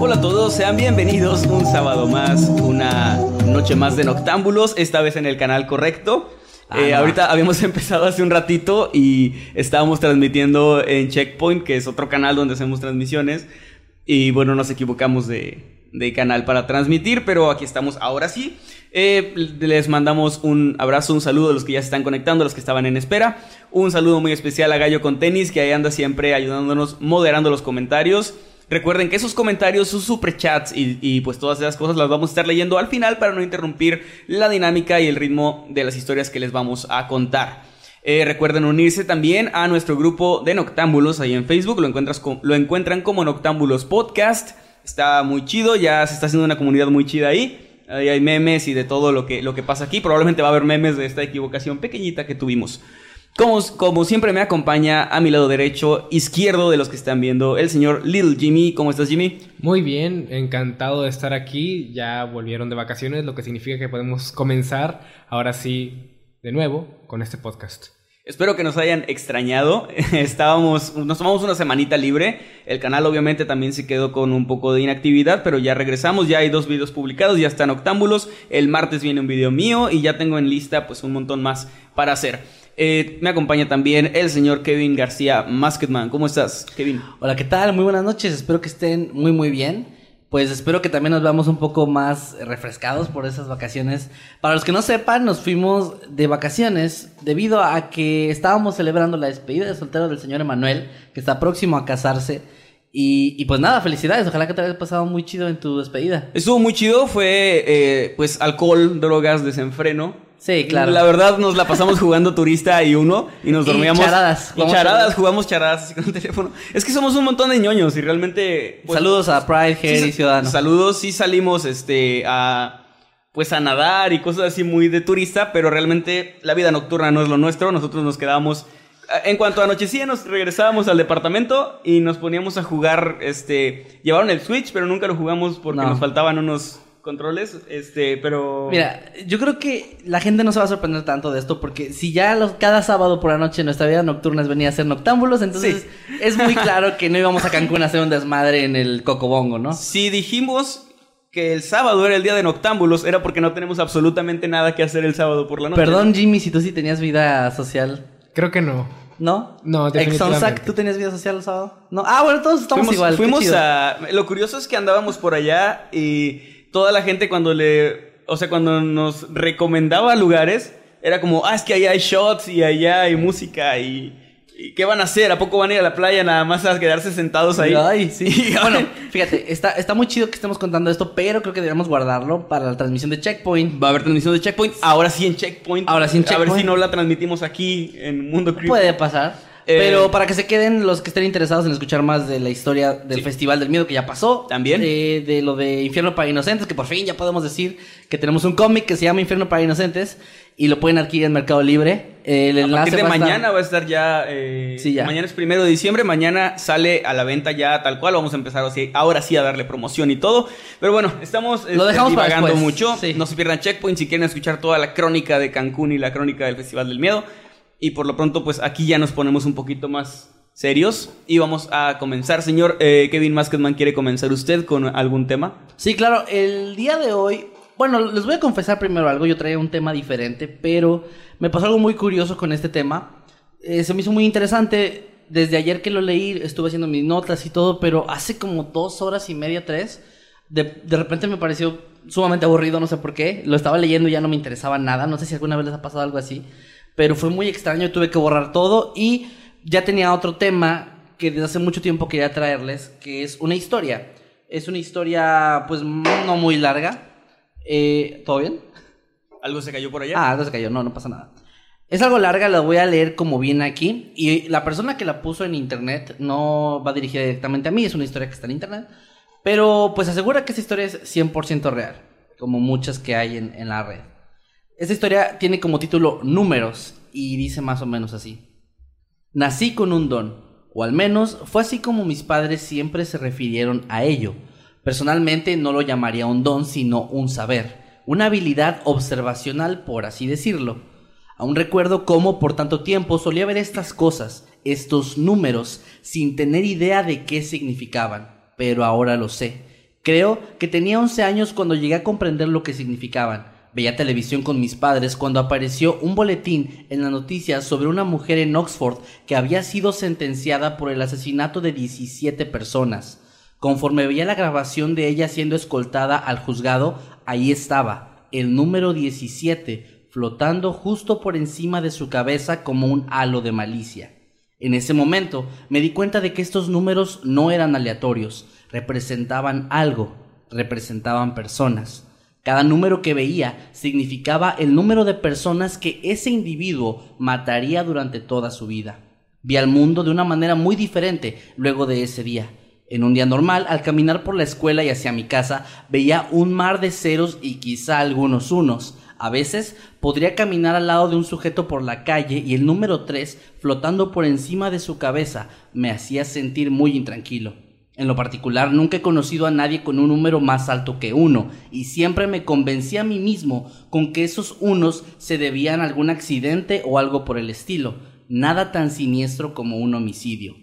Hola a todos, sean bienvenidos un sábado más, una noche más de Noctámbulos, esta vez en el canal correcto. Ah, Eh, no. ahorita habíamos empezado hace un ratito y estábamos transmitiendo en Checkpoint, que es otro canal donde hacemos transmisiones. Y bueno, nos equivocamos de, de canal para transmitir, pero aquí estamos ahora sí. Eh, les mandamos un abrazo, un saludo a los que ya se están conectando, a los que estaban en espera. Un saludo muy especial a Gallo con Tenis, que ahí anda siempre ayudándonos, moderando los comentarios. Recuerden que esos comentarios, sus superchats y, y pues todas esas cosas las vamos a estar leyendo al final para no interrumpir la dinámica y el ritmo de las historias que les vamos a contar. Eh, recuerden unirse también a nuestro grupo de Noctámbulos ahí en Facebook. Lo, encuentras lo encuentran como Noctámbulos Podcast. Está muy chido, ya se está haciendo una comunidad muy chida ahí. Ahí hay memes y de todo lo que, lo que pasa aquí. Probablemente va a haber memes de esta equivocación pequeñita que tuvimos. Como, como siempre me acompaña a mi lado derecho, izquierdo de los que están viendo, el señor Little Jimmy. ¿Cómo estás, Jimmy? Muy bien, encantado de estar aquí. Ya volvieron de vacaciones, lo que significa que podemos comenzar ahora sí de nuevo con este podcast. Espero que nos hayan extrañado. Estábamos, nos tomamos una semanita libre. El canal obviamente también se quedó con un poco de inactividad, pero ya regresamos. Ya hay dos videos publicados, ya están octámbulos. El martes viene un video mío y ya tengo en lista pues un montón más para hacer. Eh, me acompaña también el señor Kevin García Masketman. ¿Cómo estás, Kevin? Hola, ¿qué tal? Muy buenas noches. Espero que estén muy, muy bien. Pues espero que también nos veamos un poco más refrescados por esas vacaciones. Para los que no sepan, nos fuimos de vacaciones debido a que estábamos celebrando la despedida de soltero del señor Emanuel, que está próximo a casarse. Y, y pues nada, felicidades. Ojalá que te hayas pasado muy chido en tu despedida. Estuvo muy chido, fue eh, pues alcohol, drogas, desenfreno. Sí, claro. La verdad nos la pasamos jugando turista y uno y nos Y dormíamos. charadas, Y jugamos charadas, jugamos charadas así con el teléfono. Es que somos un montón de ñoños y realmente. pues, Saludos a Pride, Head y Ciudadano. Saludos, sí salimos este a pues a nadar y cosas así muy de turista, pero realmente la vida nocturna no es lo nuestro. Nosotros nos quedábamos en cuanto anochecía nos regresábamos al departamento y nos poníamos a jugar este llevaron el Switch, pero nunca lo jugamos porque No. nos faltaban unos controles, este, pero Mira, yo creo que la gente no se va a sorprender tanto de esto porque si ya los, cada sábado por la noche nuestra vida nocturna es venir a ser noctámbulos, entonces es muy claro que no íbamos a Cancún a hacer un desmadre en el Cocobongo, ¿no? Si dijimos que el sábado era el día de noctámbulos, era porque no tenemos absolutamente nada que hacer el sábado por la noche. Perdón, Jimmy, si tú sí tenías vida social, Creo que no. ¿no? No, Exonsac, definitivamente. ¿tú tenías vida social el sábado? No. Ah, bueno, todos estamos fuimos, igual. qué fuimos chido. a. Lo curioso es que andábamos por allá y toda la gente cuando le. O sea, cuando nos recomendaba lugares, era como, ah, es que allá hay shots y allá hay música y. ¿y ¿Qué van a hacer? ¿A poco van a ir a la playa nada más a quedarse sentados ahí? Ay, sí. Bueno, fíjate, está, está muy chido que estemos contando esto, pero creo que deberíamos guardarlo para la transmisión de Checkpoint. Va a haber transmisión de Checkpoint. Ahora sí en Checkpoint. Ahora sí en A ver Checkpoint. si no la transmitimos aquí en Mundo Creepy. Puede pasar. Eh, pero para que se queden los que estén interesados en escuchar más de la historia del Sí. Festival del Miedo que ya pasó. También. eh, de lo de Infierno para Inocentes, que por fin ya podemos decir que tenemos un cómic que se llama Infierno para Inocentes y lo pueden adquirir en Mercado Libre. El A enlace partir de va a estar- mañana va a estar ya, eh, Sí, ya. Mañana es primero de diciembre. Mañana sale a la venta ya tal cual. Vamos a empezar así, ahora sí a darle promoción y todo. Pero bueno, estamos Lo dejamos para divagando después, mucho. sí. No se pierdan Checkpoint si quieren escuchar toda la crónica de Cancún y la crónica del Festival del Miedo. Y por lo pronto, pues aquí ya nos ponemos un poquito más serios. Y vamos a comenzar. Señor eh, Kevin Masketman, ¿quiere comenzar usted con algún tema? Sí, claro, el día de hoy bueno, les voy a confesar primero algo. Yo traía un tema diferente, pero me pasó algo muy curioso con este tema. Eh, se me hizo muy interesante. Desde ayer que lo leí, estuve haciendo mis notas y todo, pero hace como dos horas y media, tres, de, de repente me pareció sumamente aburrido, no sé por qué. Lo estaba leyendo y ya no me interesaba nada. No sé si alguna vez les ha pasado algo así. Pero fue muy extraño, tuve que borrar todo y ya tenía otro tema que desde hace mucho tiempo quería traerles, que es una historia. Es una historia, pues, no muy larga. Eh, ¿Todo bien? ¿Algo se cayó por allá? Ah, algo se cayó, no, no pasa nada. Es algo larga, la voy a leer como viene aquí. Y la persona que la puso en internet no va dirigida directamente a mí, es una historia que está en internet. Pero pues asegura que esa historia es 100% real, como muchas que hay en, en la red. Esta historia tiene como título Números y dice más o menos así. Nací con un don, o al menos fue así como mis padres siempre se refirieron a ello. Personalmente no lo llamaría un don, sino un saber, una habilidad observacional, por así decirlo. Aún recuerdo cómo por tanto tiempo solía ver estas cosas, estos números, sin tener idea de qué significaban, pero ahora lo sé. Creo que tenía 11 años cuando llegué a comprender lo que significaban. Veía televisión con mis padres cuando apareció un boletín en la noticia sobre una mujer en Oxford que había sido sentenciada por el asesinato de 17 personas. Conforme veía la grabación de ella siendo escoltada al juzgado, ahí estaba, el número 17, flotando justo por encima de su cabeza como un halo de malicia. En ese momento me di cuenta de que estos números no eran aleatorios, representaban algo, representaban personas. Cada número que veía significaba el número de personas que ese individuo mataría durante toda su vida. Vi al mundo de una manera muy diferente luego de ese día. En un día normal, al caminar por la escuela y hacia mi casa, veía un mar de ceros y quizá algunos unos. A veces podría caminar al lado de un sujeto por la calle y el número 3 flotando por encima de su cabeza me hacía sentir muy intranquilo. En lo particular, nunca he conocido a nadie con un número más alto que uno, y siempre me convencí a mí mismo con que esos unos se debían a algún accidente o algo por el estilo, nada tan siniestro como un homicidio.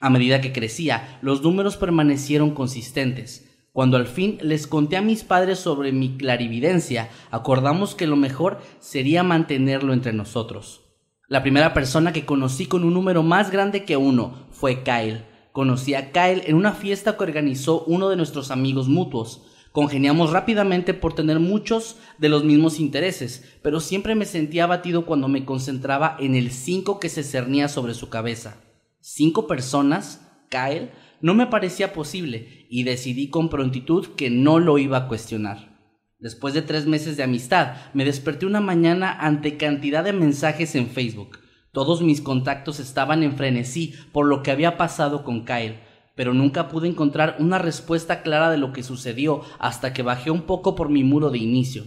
A medida que crecía, los números permanecieron consistentes. Cuando al fin les conté a mis padres sobre mi clarividencia, acordamos que lo mejor sería mantenerlo entre nosotros. La primera persona que conocí con un número más grande que uno fue Kyle. Conocí a Kyle en una fiesta que organizó uno de nuestros amigos mutuos. Congeniamos rápidamente por tener muchos de los mismos intereses, pero siempre me sentía abatido cuando me concentraba en el 5 que se cernía sobre su cabeza. ¿Cinco personas? Kyle no me parecía posible y decidí con prontitud que no lo iba a cuestionar. Después de tres meses de amistad, me desperté una mañana ante cantidad de mensajes en Facebook. Todos mis contactos estaban en frenesí por lo que había pasado con Kyle, pero nunca pude encontrar una respuesta clara de lo que sucedió hasta que bajé un poco por mi muro de inicio.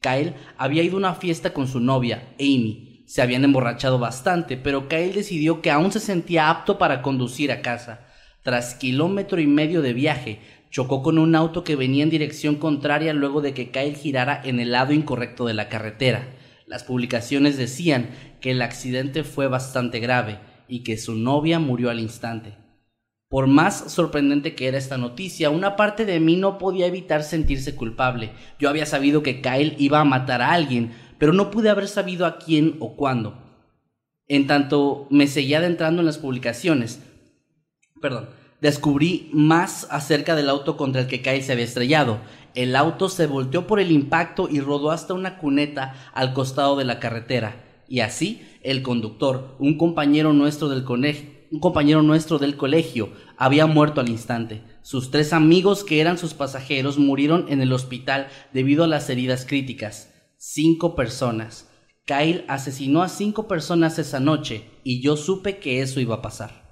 Kyle había ido a una fiesta con su novia, Amy. Se habían emborrachado bastante, pero Kyle decidió que aún se sentía apto para conducir a casa. Tras kilómetro y medio de viaje, chocó con un auto que venía en dirección contraria luego de que Kyle girara en el lado incorrecto de la carretera. Las publicaciones decían que el accidente fue bastante grave y que su novia murió al instante. Por más sorprendente que era esta noticia, una parte de mí no podía evitar sentirse culpable. Yo había sabido que Kyle iba a matar a alguien, pero no pude haber sabido a quién o cuándo. En tanto me seguía adentrando en las publicaciones, perdón, descubrí más acerca del auto contra el que Kyle se había estrellado. El auto se volteó por el impacto y rodó hasta una cuneta al costado de la carretera. Y así, el conductor, un compañero nuestro del un compañero nuestro del colegio, había muerto al instante. Sus tres amigos, que eran sus pasajeros, murieron en el hospital debido a las heridas críticas. Cinco personas. Kyle asesinó a cinco personas esa noche y yo supe que eso iba a pasar.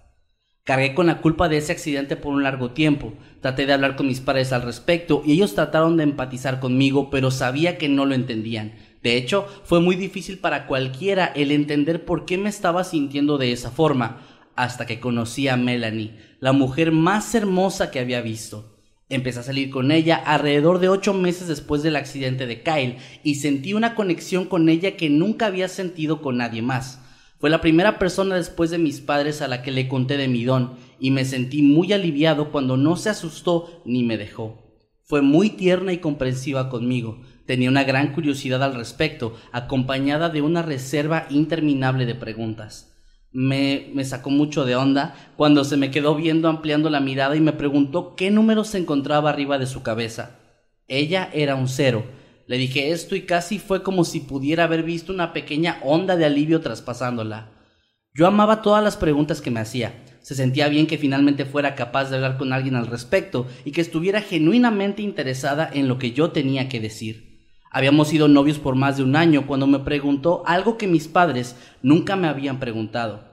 Cargué con la culpa de ese accidente por un largo tiempo. Traté de hablar con mis padres al respecto y ellos trataron de empatizar conmigo, pero sabía que no lo entendían. De hecho, fue muy difícil para cualquiera el entender por qué me estaba sintiendo de esa forma, hasta que conocí a Melanie, la mujer más hermosa que había visto. Empecé a salir con ella alrededor de ocho meses después del accidente de Kyle y sentí una conexión con ella que nunca había sentido con nadie más. Fue la primera persona después de mis padres a la que le conté de mi don y me sentí muy aliviado cuando no se asustó ni me dejó. Fue muy tierna y comprensiva conmigo. Tenía una gran curiosidad al respecto, acompañada de una reserva interminable de preguntas. Me, me, sacó mucho de onda cuando se me quedó viendo ampliando la mirada y me preguntó qué número se encontraba arriba de su cabeza. Ella era un cero. Le dije esto y casi fue como si pudiera haber visto una pequeña onda de alivio traspasándola. Yo amaba todas las preguntas que me hacía. Se sentía bien que finalmente fuera capaz de hablar con alguien al respecto y que estuviera genuinamente interesada en lo que yo tenía que decir. Habíamos sido novios por más de un año cuando me preguntó algo que mis padres nunca me habían preguntado.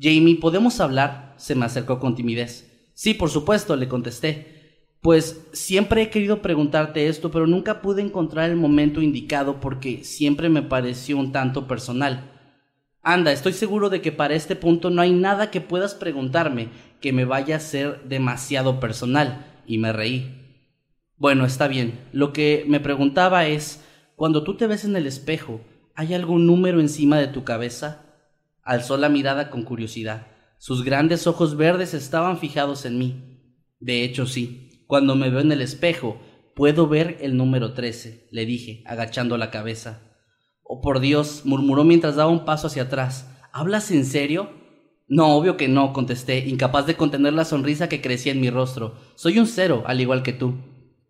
Jamie, ¿podemos hablar? se me acercó con timidez. Sí, por supuesto, le contesté. Pues siempre he querido preguntarte esto, pero nunca pude encontrar el momento indicado porque siempre me pareció un tanto personal. Anda, estoy seguro de que para este punto no hay nada que puedas preguntarme que me vaya a ser demasiado personal. Y me reí. Bueno, está bien. Lo que me preguntaba es, cuando tú te ves en el espejo, ¿hay algún número encima de tu cabeza? Alzó la mirada con curiosidad. Sus grandes ojos verdes estaban fijados en mí. De hecho, sí. Cuando me veo en el espejo, puedo ver el número 13, le dije, agachando la cabeza. Oh, por Dios, murmuró mientras daba un paso hacia atrás. ¿Hablas en serio? No, obvio que no, contesté, incapaz de contener la sonrisa que crecía en mi rostro. Soy un cero, al igual que tú.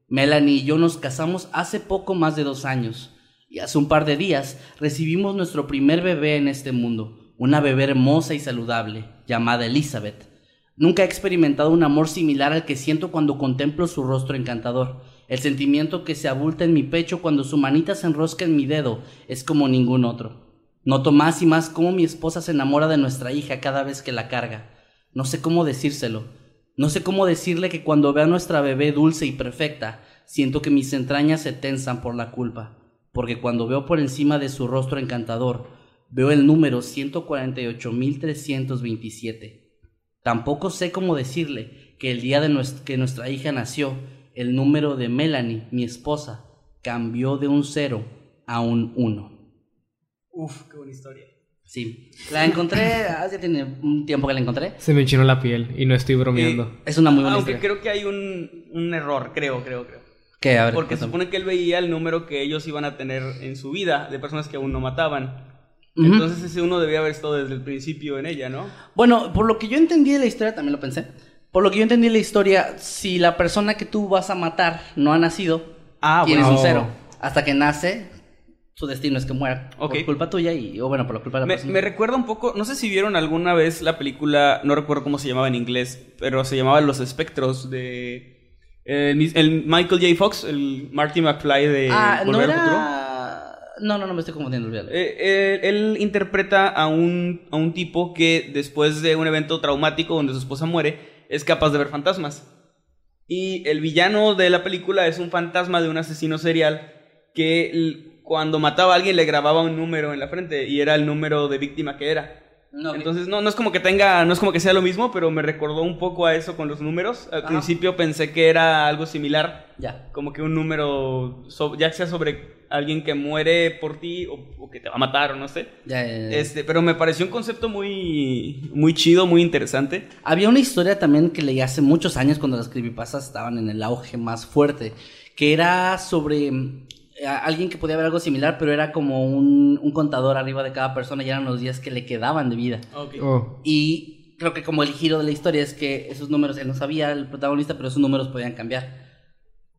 Melanie y yo nos casamos hace poco más de dos años, y hace un par de días recibimos nuestro primer bebé en este mundo, una bebé hermosa y saludable, llamada Elizabeth. Nunca he experimentado un amor similar al que siento cuando contemplo su rostro encantador. El sentimiento que se abulta en mi pecho cuando su manita se enrosca en mi dedo es como ningún otro. Noto más y más cómo mi esposa se enamora de nuestra hija cada vez que la carga. No sé cómo decírselo. No sé cómo decirle que cuando veo a nuestra bebé dulce y perfecta, siento que mis entrañas se tensan por la culpa. Porque cuando veo por encima de su rostro encantador, veo el número 148.327. Tampoco sé cómo decirle que el día de que nuestra hija nació, el número de Melanie, mi esposa, cambió de un cero a un uno. Uf, qué buena historia. Sí, la encontré, hace tiene un tiempo que la encontré. Se me enchinó la piel y no estoy bromeando. Eh, es una muy buena Aunque historia. creo que hay un, un error, creo, creo, creo. ¿Qué? A ver, Porque se supone que él veía el número que ellos iban a tener en su vida de personas que aún no mataban. Entonces ese uno debía haber estado desde el principio en ella, ¿no? Bueno, por lo que yo entendí de la historia, también lo pensé. Por lo que yo entendí de la historia, si la persona que tú vas a matar no ha nacido, Ah, tienes bueno. un cero. Hasta que nace, su destino es que muera. Ok. Por culpa tuya y, o bueno, por la culpa de la Me, persona. me recuerda un poco, no sé si vieron alguna vez la película, no recuerdo cómo se llamaba en inglés, pero se llamaba Los Espectros de el, mis- el Michael J. Fox, el Marty McFly de ah, no Volver al Futuro. era... No, no, no, me estoy confundiendo. Eh, eh, él interpreta a un, a un tipo que después de un evento traumático donde su esposa muere, es capaz de ver fantasmas. Y el villano de la película es un fantasma de un asesino serial que cuando mataba a alguien le grababa un número en la frente y era el número de víctima que era. No. Entonces no, no es como que tenga, no es como que sea lo mismo, pero me recordó un poco a eso con los números. Al Ajá. principio pensé que era algo similar, Ya. como que un número, so- ya sea sobre alguien que muere por ti o, o que te va a matar o no sé. Ya, ya, ya. Este, pero me pareció un concepto muy, muy chido, muy interesante. Había una historia también que leí hace muchos años cuando las creepypastas estaban en el auge más fuerte, que era sobre alguien que podía ver algo similar, pero era como un, un contador arriba de cada persona y eran los días que le quedaban de vida. Oh, Y creo que como el giro de la historia es que esos números, él no sabía el protagonista, pero esos números podían cambiar.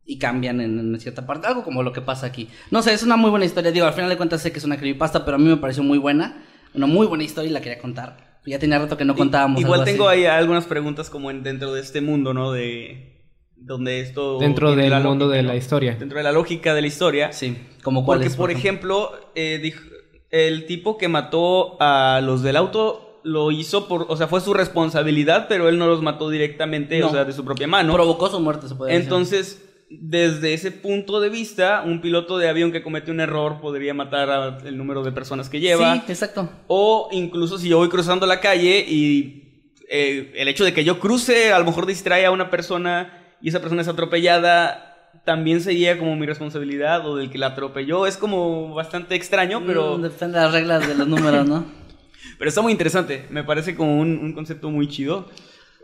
Y cambian en, en cierta parte, algo como lo que pasa aquí. No sé, es una muy buena historia. Digo, al final de cuentas sé que es una creepypasta, pero a mí me pareció muy buena. Una muy buena historia y la quería contar. Ya tenía rato que no contábamos. Igual algo así. tengo ahí algunas preguntas como en, dentro de este mundo, ¿no? De donde esto... dentro del la mundo lógica, de la historia. Dentro de la lógica de la historia. Sí, como cuál Porque, es, por ejemplo, eh, dijo- el tipo que mató a los del auto lo hizo por, o sea, fue su responsabilidad, pero él no los mató directamente, No. o sea, de su propia mano. Provocó su muerte, se puede decir. Entonces, desde ese punto de vista, un piloto de avión que comete un error podría matar al número de personas que lleva. Sí, exacto. O incluso si yo voy cruzando la calle y eh, el hecho de que yo cruce a lo mejor distrae a una persona y esa persona es atropellada, también sería como mi responsabilidad o del que la atropelló. Es como bastante extraño, pero, Mm, depende de las reglas de los números, ¿no? pero está muy interesante. Me parece como un, un concepto muy chido.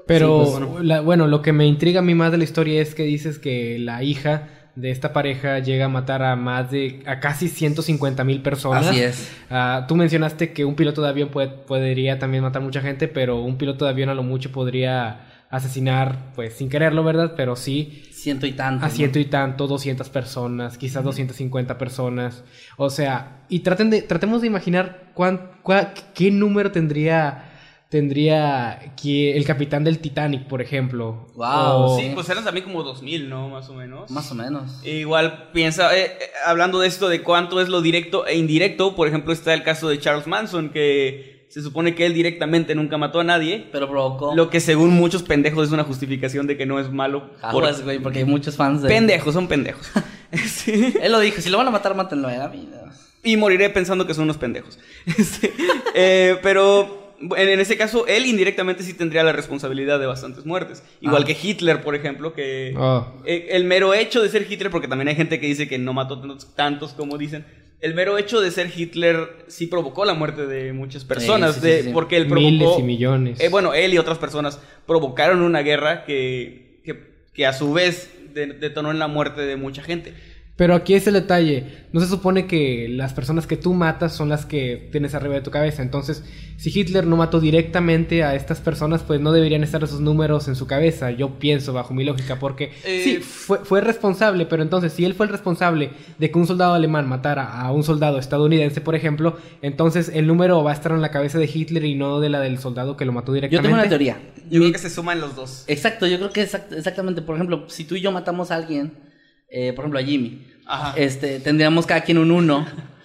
Pero Sí, pues, la- bueno, lo que me intriga a mí más de la historia es que dices que la hija de esta pareja llega a matar a más de, a casi 150 mil personas. Así es. Ah, tú mencionaste que un piloto de avión puede- podría también matar mucha gente, pero un piloto de avión a lo mucho podría asesinar, pues sin quererlo, ¿verdad? Pero sí Ciento y tanto. a ¿no? ciento y tanto, 200 personas, quizás 250 personas. O sea, y traten de, tratemos de imaginar cuán, cua- qué número tendría tendría que el capitán del Titanic, por ejemplo. Wow, O- Sí, pues eran también como 2000, ¿no? Más o menos. Más o menos. E Igual piensa, eh, eh, hablando de esto de cuánto es lo directo e indirecto, por ejemplo está el caso de Charles Manson, que se supone que él directamente nunca mató a nadie, Pero provocó. lo que según muchos pendejos es una justificación de que no es malo. por- güey, porque hay muchos fans de. Pendejos, son pendejos. Sí. Él lo dijo, si lo van a matar, mátenlo a mí. no. Y moriré pensando que son unos pendejos. Eh, pero en, en ese caso, él indirectamente sí tendría la responsabilidad de bastantes muertes. Igual Ah. que Hitler, por ejemplo, que Oh. eh, el mero hecho de ser Hitler, porque también hay gente que dice que no mató tantos, tantos como dicen. El mero hecho de ser Hitler sí provocó la muerte de muchas personas, sí, sí, de, sí. porque él provocó... Miles y millones. Eh, bueno, él y otras personas provocaron una guerra que, que, que a su vez de- detonó en la muerte de mucha gente. Pero aquí es el detalle. No se supone que las personas que tú matas son las que tienes arriba de tu cabeza. Entonces, si Hitler no mató directamente a estas personas, pues no deberían estar esos números en su cabeza. Yo pienso bajo mi lógica, porque Eh, sí, fue, fue responsable, pero entonces, si él fue el responsable de que un soldado alemán matara a un soldado estadounidense, por ejemplo, entonces el número va a estar en la cabeza de Hitler y no de la del soldado que lo mató Yo directamente. tengo una teoría. Yo Mi- creo que se suman los dos. Exacto, yo creo que exact- exactamente. Por ejemplo, si tú y yo matamos a alguien, eh, por ejemplo a Jimmy, Ajá. este, tendríamos cada quien un uno.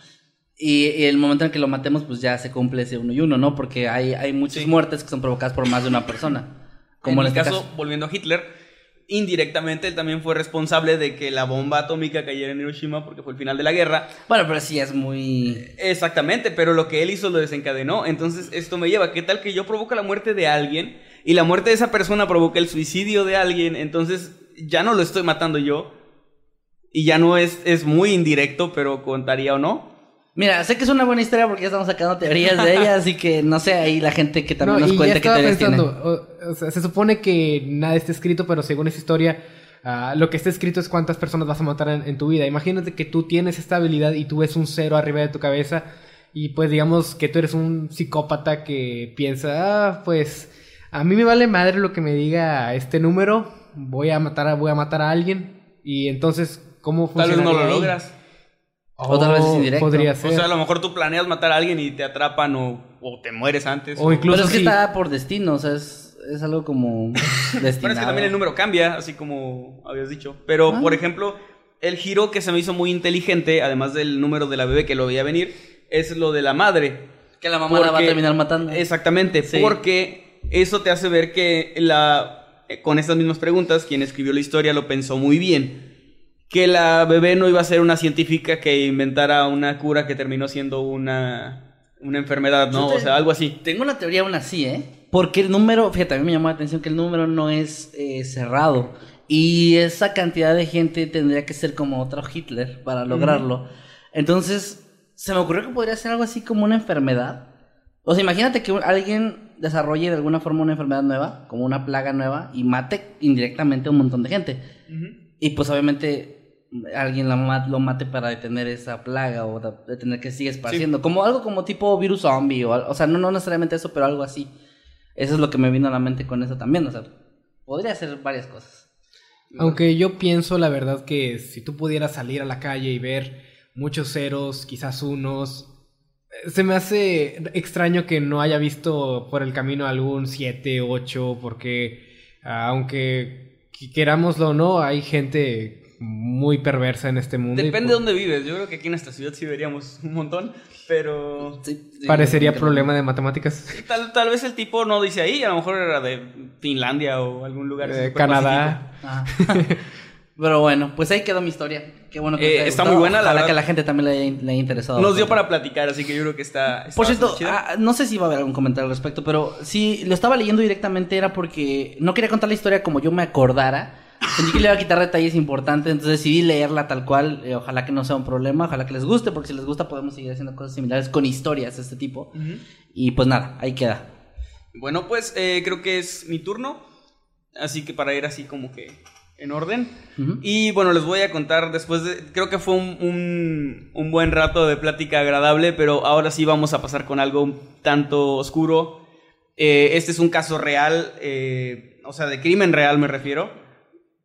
Y, y el momento en que lo matemos, pues ya se cumple ese uno y uno, ¿no? Porque hay, hay muchas Sí. muertes que son provocadas por más de una persona. Como en en, este caso, caso. volviendo a Hitler, indirectamente él también fue responsable de que la bomba atómica cayera en Hiroshima porque fue el final de la guerra. Bueno, pero sí es muy. Exactamente, pero lo que él hizo lo desencadenó. Entonces esto me lleva, ¿qué tal que yo provoco la muerte de alguien y la muerte de esa persona provoca el suicidio de alguien? Entonces ya no lo estoy matando yo y ya no es, es muy indirecto, pero contaría o no. Mira, sé que es una buena historia porque ya estamos sacando teorías de ella, así que no sé, ahí la gente que también No, nos cuente qué teorías pensando, tiene. o, o sea, se supone que nada está escrito, pero según esa historia, ah, lo que está escrito es cuántas personas vas a matar en, en tu vida. Imagínate que tú tienes esta habilidad y tú ves un cero arriba de tu cabeza y pues digamos que tú eres un psicópata que piensa, ah, pues a mí me vale madre lo que me diga este número, voy a matar a, voy a matar a alguien y entonces ¿cómo Tal funciona? vez no lo logras. O tal vez es indirecto. Podría O ser. sea, a lo mejor tú planeas matar a alguien y te atrapan o, o te mueres antes. O incluso Pero es que si- está por destino, o sea, es, es algo como destinado. Pero es que también el número cambia, así como habías dicho. Pero, Ah. por ejemplo, el giro que se me hizo muy inteligente, además del número de la bebé que lo veía venir, es lo de la madre. Que la mamá la va a Porque- terminar matando. Exactamente, Sí. porque eso te hace ver que la eh, con estas mismas preguntas, quien escribió la historia lo pensó muy bien. Que la bebé no iba a ser una científica que inventara una cura que terminó siendo una, una enfermedad, ¿no? Te- O sea, algo así. Tengo una teoría aún así, ¿eh? Porque el número, fíjate, a mí me llamó la atención que el número no es eh, cerrado. Y esa cantidad de gente tendría que ser como otro Hitler para lograrlo. Entonces, se me ocurrió que podría ser algo así como una enfermedad. O sea, imagínate que alguien desarrolle de alguna forma una enfermedad nueva, como una plaga nueva, y mate indirectamente a un montón de gente. Y pues obviamente alguien la lo mate para detener esa plaga o detener que siga esparciendo. Como algo como tipo virus zombie o, o sea, no, no necesariamente eso, pero algo así. Eso es lo que me vino a la mente con eso también. O sea, podría ser varias cosas. Aunque yo pienso la verdad que si tú pudieras salir a la calle y ver muchos ceros, quizás unos, eh, se me hace extraño que no haya visto por el camino algún 7, 8, porque ah, aunque querámoslo o no, hay gente muy perversa en este mundo. Depende por- de dónde vives. Yo creo que aquí en esta ciudad sí veríamos un montón, pero Sí, sí, Parecería problema de matemáticas. tal, tal vez el tipo no dice ahí, a lo mejor era de Finlandia o algún lugar. Eh, súper Canadá. Ah. Pero bueno, pues ahí quedó mi historia. Qué bueno que Eh, está gustado. muy buena, la verdad. que a la gente también le haya, le haya interesado. Nos dio para platicar, así que yo creo que está. está Por cierto, ah, no sé si va a haber algún comentario al respecto, pero si lo estaba leyendo directamente era porque no quería contar la historia como yo me acordara. Sentí que le iba a quitar detalles importantes, entonces decidí leerla tal cual. eh, ojalá que no sea un problema, ojalá que les guste, porque si les gusta podemos seguir haciendo cosas similares con historias de este tipo. Y pues nada, ahí queda. Bueno, pues eh, creo que es mi turno. Así que para ir así como que en orden. Y bueno, les voy a contar después de... Creo que fue un, un, un, buen rato de plática agradable, pero ahora sí vamos a pasar con algo un tanto oscuro. Eh, este es un caso real, eh, o sea, de crimen real me refiero.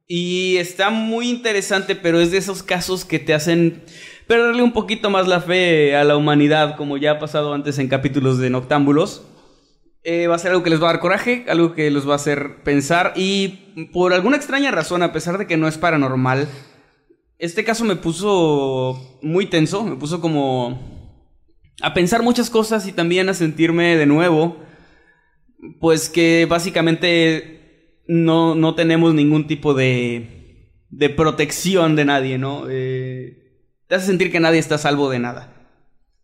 Y está muy interesante, pero es de esos casos que te hacen perderle un poquito más la fe a la humanidad, como ya ha pasado antes en capítulos de Noctámbulos. Eh, va a ser algo que les va a dar coraje, algo que los va a hacer pensar y por alguna extraña razón, a pesar de que no es paranormal, este caso me puso muy tenso, me puso como a pensar muchas cosas y también a sentirme de nuevo, pues que básicamente no, no tenemos ningún tipo de, de protección de nadie, ¿no? Eh, te hace sentir que nadie está a salvo de nada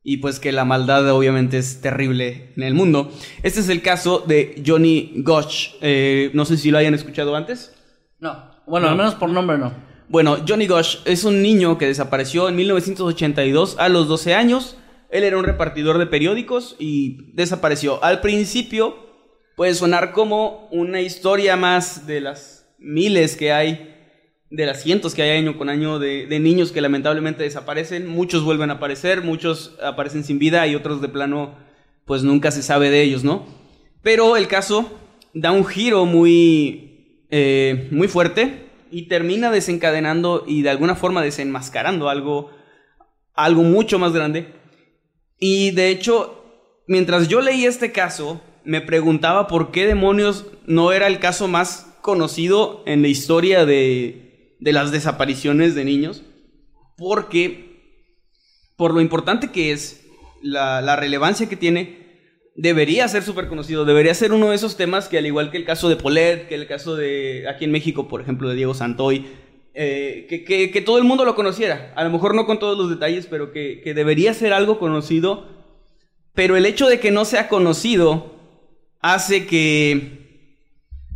y pues que la maldad obviamente es terrible en el mundo. Este es el caso de Johnny Gosh. Eh, no sé si lo hayan escuchado antes. No, bueno, al menos por nombre no. Bueno, Johnny Gosh es un niño que desapareció en 1982 a los 12 años. Él era un repartidor de periódicos y desapareció. Al principio puede sonar como una historia más de las miles que hay de las cientos que hay año con año de, niños que lamentablemente desaparecen. Muchos vuelven a aparecer, muchos aparecen sin vida y otros de plano, pues nunca se sabe de ellos, ¿no? Pero el caso da un giro muy, eh, muy fuerte y termina desencadenando y de alguna forma desenmascarando algo, algo mucho más grande. Y de hecho, mientras yo leí este caso, me preguntaba por qué demonios no era el caso más conocido en la historia de, de las desapariciones de niños, porque por lo importante que es, la, relevancia que tiene, debería ser súper conocido, debería ser uno de esos temas que al igual que el caso de Polet, que el caso de aquí en México, por ejemplo, de Diego Santoy, eh, que, todo el mundo lo conociera, a lo mejor no con todos los detalles, pero que, que debería ser algo conocido, pero el hecho de que no sea conocido hace que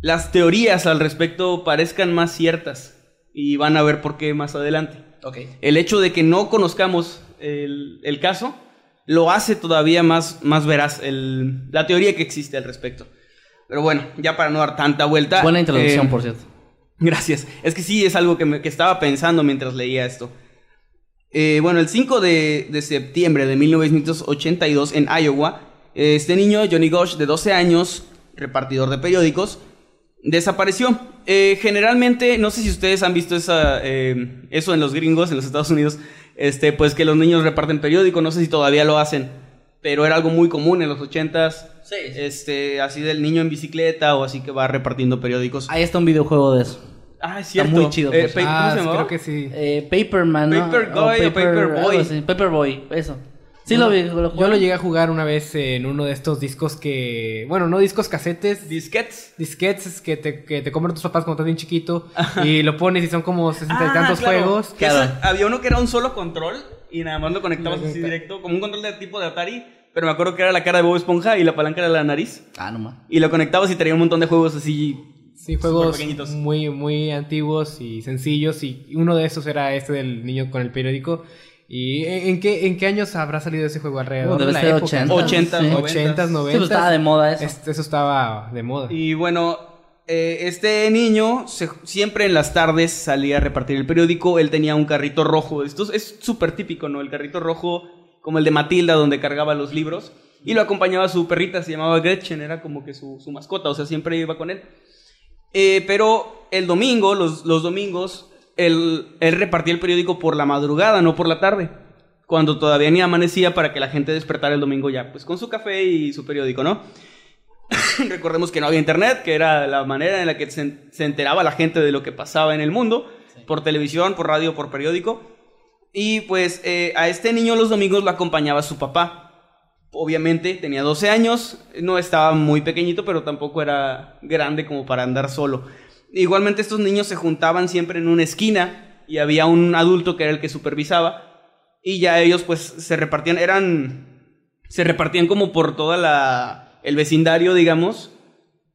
las teorías al respecto parezcan más ciertas y van a ver por qué más adelante. Okay. El hecho de que no conozcamos el, el caso lo hace todavía más, más veraz el, la teoría que existe al respecto. Pero bueno, ya para no dar tanta vuelta. Buena introducción, eh, por cierto. Gracias. Es que sí, es algo que, me, que estaba pensando mientras leía esto. Eh, bueno, el 5 de, de, septiembre de 1982 en Iowa, este niño, Johnny Gosh, de 12 años, repartidor de periódicos, desapareció. Eh, generalmente, no sé si ustedes han visto esa, eh, eso en los gringos, en los Estados Unidos, este, pues que los niños reparten periódico, no sé si todavía lo hacen, pero era algo muy común en los ochentas. Sí, Este, así del niño en bicicleta o así que va repartiendo periódicos. Ahí está un videojuego de eso. Ah, es cierto. Está muy chido. Eh, ah, creo que sí. Eh, Paperman, ¿no? Paper Guy o Paper, Boy. Paperboy, eso. Sí, lo vi. yo lo llegué a jugar una vez en uno de estos discos que. Bueno, no discos casetes. Disquets. Disquets que te, que te compran tus papás cuando estás bien chiquito. y lo pones y son como sesenta y ah, tantos juegos. había uno que era un solo control y nada más lo conectabas así directo, como un control de tipo de Atari. Pero me acuerdo que era la cara de Bob Esponja y la palanca era la nariz. Ah, no más. Y lo conectabas y traía un montón de juegos así. Sí, juegos muy, muy antiguos y sencillos. Y uno de esos era este del niño con el periódico. ¿Y en qué, en qué años habrá salido ese juego alrededor? Debe ser 80. 80, 80, 90. Sí, pues estaba de moda eso. Este, eso estaba de moda. Y bueno, eh, este niño siempre en las tardes salía a repartir el periódico. Él tenía un carrito rojo. Esto es súper típico, ¿no? El carrito rojo, como el de Matilda, donde cargaba los libros. Y lo acompañaba su perrita, se llamaba Gretchen, era como que su, su mascota, o sea, siempre iba con él. Eh, pero el domingo, los, los domingos, él, repartía el periódico por la madrugada, no por la tarde, cuando todavía ni amanecía para que la gente despertara el domingo ya, pues con su café y su periódico, ¿no? Recordemos que no había internet, que era la manera en la que se, enteraba la gente de lo que pasaba en el mundo, por televisión, por radio, por periódico. Y pues eh, a este niño los domingos lo acompañaba su papá. Obviamente tenía 12 años, no estaba muy pequeñito, pero tampoco era grande como para andar solo. Igualmente estos niños se juntaban siempre en una esquina y había un adulto que era el que supervisaba. Y ya ellos pues se repartían, eran, se repartían como por toda la, el vecindario, digamos,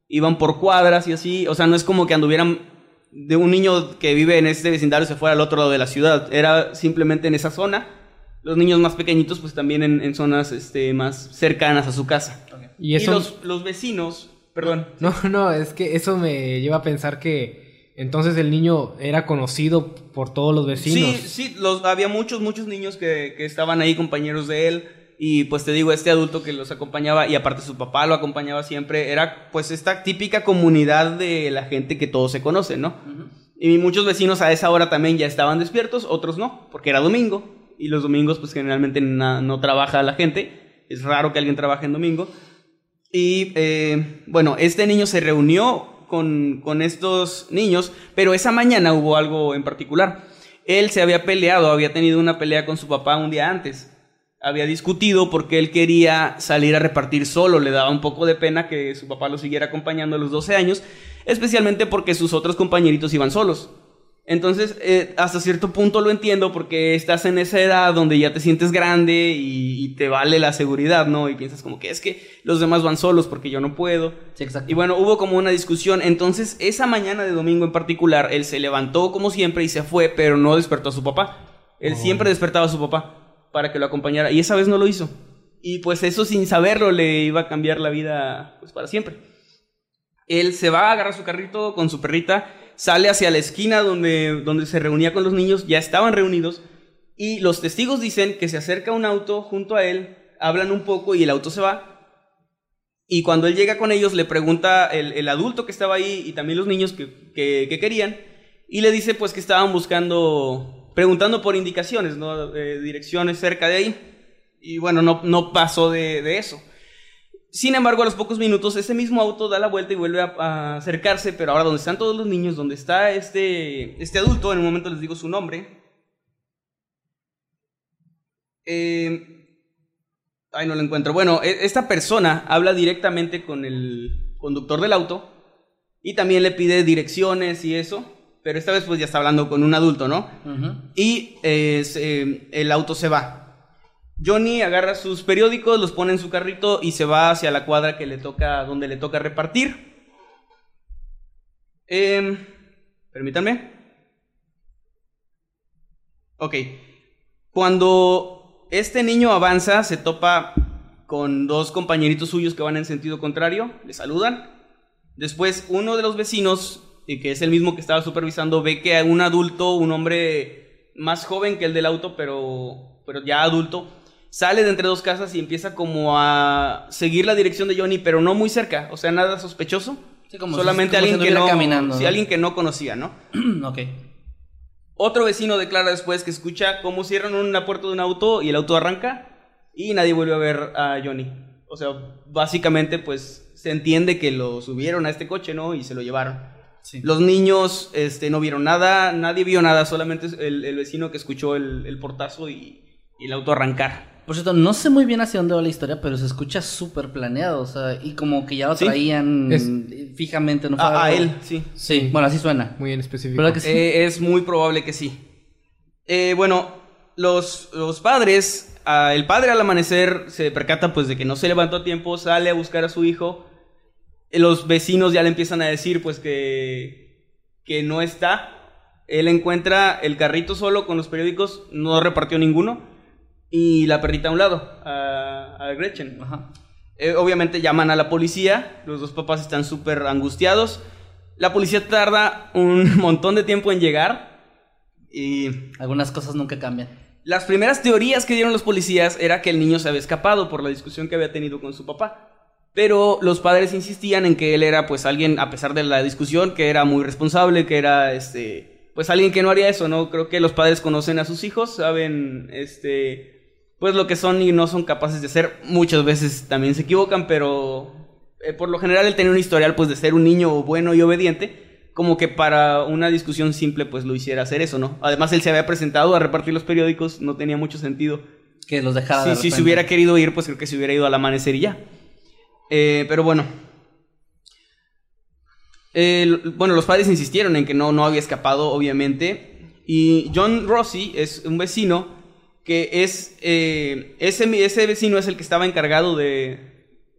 iban por cuadras y así, o sea, no es como que anduvieran de un niño que vive en este vecindario se fuera al otro lado de la ciudad, era simplemente en esa zona. Los niños más pequeñitos pues también en, zonas este, más cercanas a su casa. Y, los, los vecinos Perdón. No, no, es que eso me lleva a pensar que entonces el niño era conocido por todos los vecinos. Sí, sí, los, había muchos, muchos niños que, que estaban ahí, compañeros de él. Y pues te digo, este adulto que los acompañaba, y aparte su papá lo acompañaba siempre, era pues esta típica comunidad de la gente que todos se conocen, ¿no? Y muchos vecinos a esa hora también ya estaban despiertos, otros no, porque era domingo. Y los domingos pues generalmente na- no trabaja la gente. Es raro que alguien trabaje en domingo. Y eh, bueno, este niño se reunió con, con estos niños, pero esa mañana hubo algo en particular. Él se había peleado, había tenido una pelea con su papá un día antes. Había discutido porque él quería salir a repartir solo, le daba un poco de pena que su papá lo siguiera acompañando a los 12 años, especialmente porque sus otros compañeritos iban solos. Entonces, eh, hasta cierto punto lo entiendo porque estás en esa edad donde ya te sientes grande y, y te vale la seguridad, ¿no? Y piensas como que es que los demás van solos porque yo no puedo. Sí, exacto. Y bueno, hubo como una discusión. Entonces, esa mañana de domingo en particular, él se levantó como siempre y se fue, pero no despertó a su papá. Él siempre despertaba a su papá para que lo acompañara. Y esa vez no lo hizo. Y pues eso sin saberlo le iba a cambiar la vida pues para siempre. Él se va, agarra su carrito con su perrita, sale hacia la esquina donde, donde se reunía con los niños, ya estaban reunidos, y los testigos dicen que se acerca un auto junto a él, hablan un poco y el auto se va. Y cuando él llega con ellos, le pregunta el, el adulto que estaba ahí y también los niños que, que- que querían, y le dice pues que estaban buscando, preguntando por indicaciones, ¿no? Eh, direcciones cerca de ahí. Y bueno, no, no pasó de, de eso. Sin embargo, a los pocos minutos, ese mismo auto da la vuelta y vuelve a, a acercarse, pero ahora donde están todos los niños, donde está este, este adulto, en un momento les digo su nombre. Eh, ay, no lo encuentro. Bueno, e- esta persona habla directamente con el conductor del auto y también le pide direcciones y eso, pero esta vez pues ya está hablando con un adulto, ¿no? Y eh, se- el auto se va. Johnny agarra sus periódicos, los pone en su carrito y se va hacia la cuadra que le toca, donde le toca repartir. Em, permítanme. Ok. Cuando este niño avanza, se topa con dos compañeritos suyos que van en sentido contrario, le saludan. Después, uno de los vecinos, que es el mismo que estaba supervisando, ve que un adulto, un hombre más joven que el del auto, pero, pero ya adulto, sale de entre dos casas y empieza como a seguir la dirección de Johnny, pero no muy cerca, o sea, nada sospechoso. Sí, como Solamente como alguien que no, caminando, sí, ¿no? alguien que no conocía, ¿no? ok. Otro vecino declara después que escucha cómo cierran una puerta de un auto y el auto arranca y nadie vuelve a ver a Johnny. O sea, básicamente pues se entiende que lo subieron a este coche, ¿no? Y se lo llevaron. Sí. Los niños este, no vieron nada, nadie vio nada, solamente el, el vecino que escuchó el, el portazo y, y el auto arrancar. Por cierto, no sé muy bien hacia dónde va la historia, pero se escucha súper planeado, o sea, y como que ya lo Sí. traían Es- fijamente, ¿no? fue A, a algo- él, sí. Sí, bueno, así suena. Muy en específico. ¿Verdad que sí? Eh, es muy probable que sí. Eh, bueno, los, los padres, ah, el padre al amanecer se percata pues de que no se levantó a tiempo, sale a buscar a su hijo. Eh, Los vecinos ya le empiezan a decir pues que, que no está. Él encuentra el carrito solo con los periódicos, no repartió ninguno. Y la perrita a un lado, a, a Gretchen. Ajá. Eh, obviamente llaman a la policía, los dos papás están súper angustiados. La policía tarda un montón de tiempo en llegar y Algunas cosas nunca cambian. las primeras teorías que dieron los policías era que el niño se había escapado por la discusión que había tenido con su papá. Pero los padres insistían en que él era pues alguien, a pesar de la discusión, que era muy responsable, que era este, pues alguien que no haría eso, ¿no? Creo que los padres conocen a sus hijos, saben este, pues lo que son y no son capaces de hacer. Muchas veces también se equivocan, pero eh, por lo general él tenía un historial pues de ser un niño bueno y obediente como que para una discusión simple pues lo hiciera hacer eso, ¿no? Además él se había presentado a repartir los periódicos, no tenía mucho sentido. Que los dejara Sí, de si se hubiera querido ir, pues creo que se hubiera ido al amanecer y ya. Eh, pero bueno. El- bueno, los padres insistieron en que no, no había escapado, obviamente. Y John Rossi es un vecino que es... eh, ese, ese vecino es el que estaba encargado de...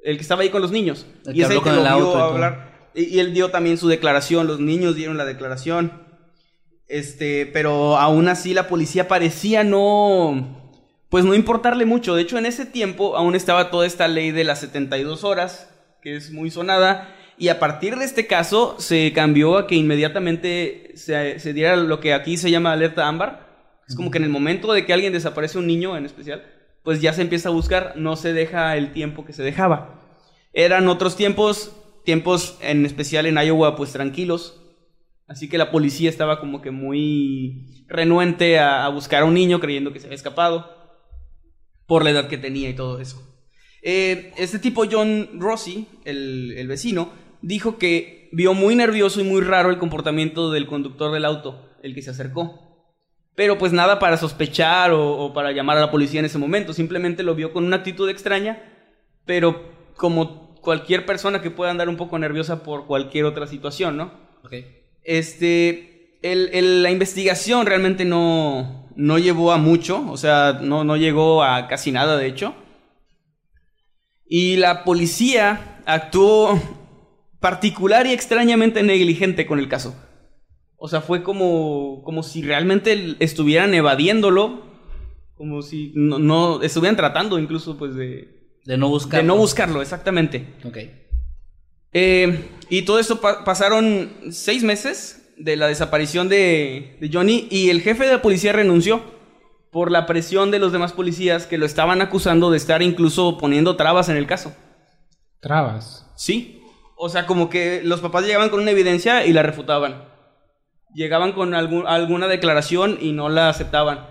El que estaba ahí con los niños. El y es el que lo vio hablar. Y, y él dio también su declaración, los niños dieron la declaración. Este, pero aún así la policía parecía no pues no importarle mucho. De hecho, en ese tiempo aún estaba toda esta ley de las 72 horas, que es muy sonada, Y a partir de este caso se cambió a que inmediatamente se, se diera lo que aquí se llama alerta ámbar. Es como que en el momento de que alguien desaparece, un niño en especial, pues ya se empieza a buscar, no se deja el tiempo que se dejaba. Eran otros tiempos, tiempos en especial en Iowa, pues tranquilos. Así que la policía estaba como que muy renuente a, a buscar a un niño creyendo que se había escapado por la edad que tenía y todo eso. Eh, este tipo, John Rossi, el, el vecino, dijo que vio muy nervioso y muy raro el comportamiento del conductor del auto, el que se acercó. Pero pues nada para sospechar o, o para llamar a la policía en ese momento, simplemente lo vio con una actitud extraña, pero como cualquier persona que pueda andar un poco nerviosa por cualquier otra situación, ¿no? Ok. Este, el- el- la investigación realmente no, no llevó a mucho, o sea, no, no llegó a casi nada, de hecho. Y la policía actuó particular y extrañamente negligente con el caso. O sea, fue como, como si realmente estuvieran evadiéndolo, como si no, no estuvieran tratando incluso pues de, De no buscar. de no buscarlo, exactamente. Ok. Eh, y todo esto pa- pasaron seis meses de la desaparición de, de Johnny y el jefe de la policía renunció por la presión de los demás policías que lo estaban acusando de estar incluso poniendo trabas en el caso. Trabas. Sí. O sea, como que los papás llegaban con una evidencia y la refutaban. Llegaban con algún- alguna declaración y no la aceptaban.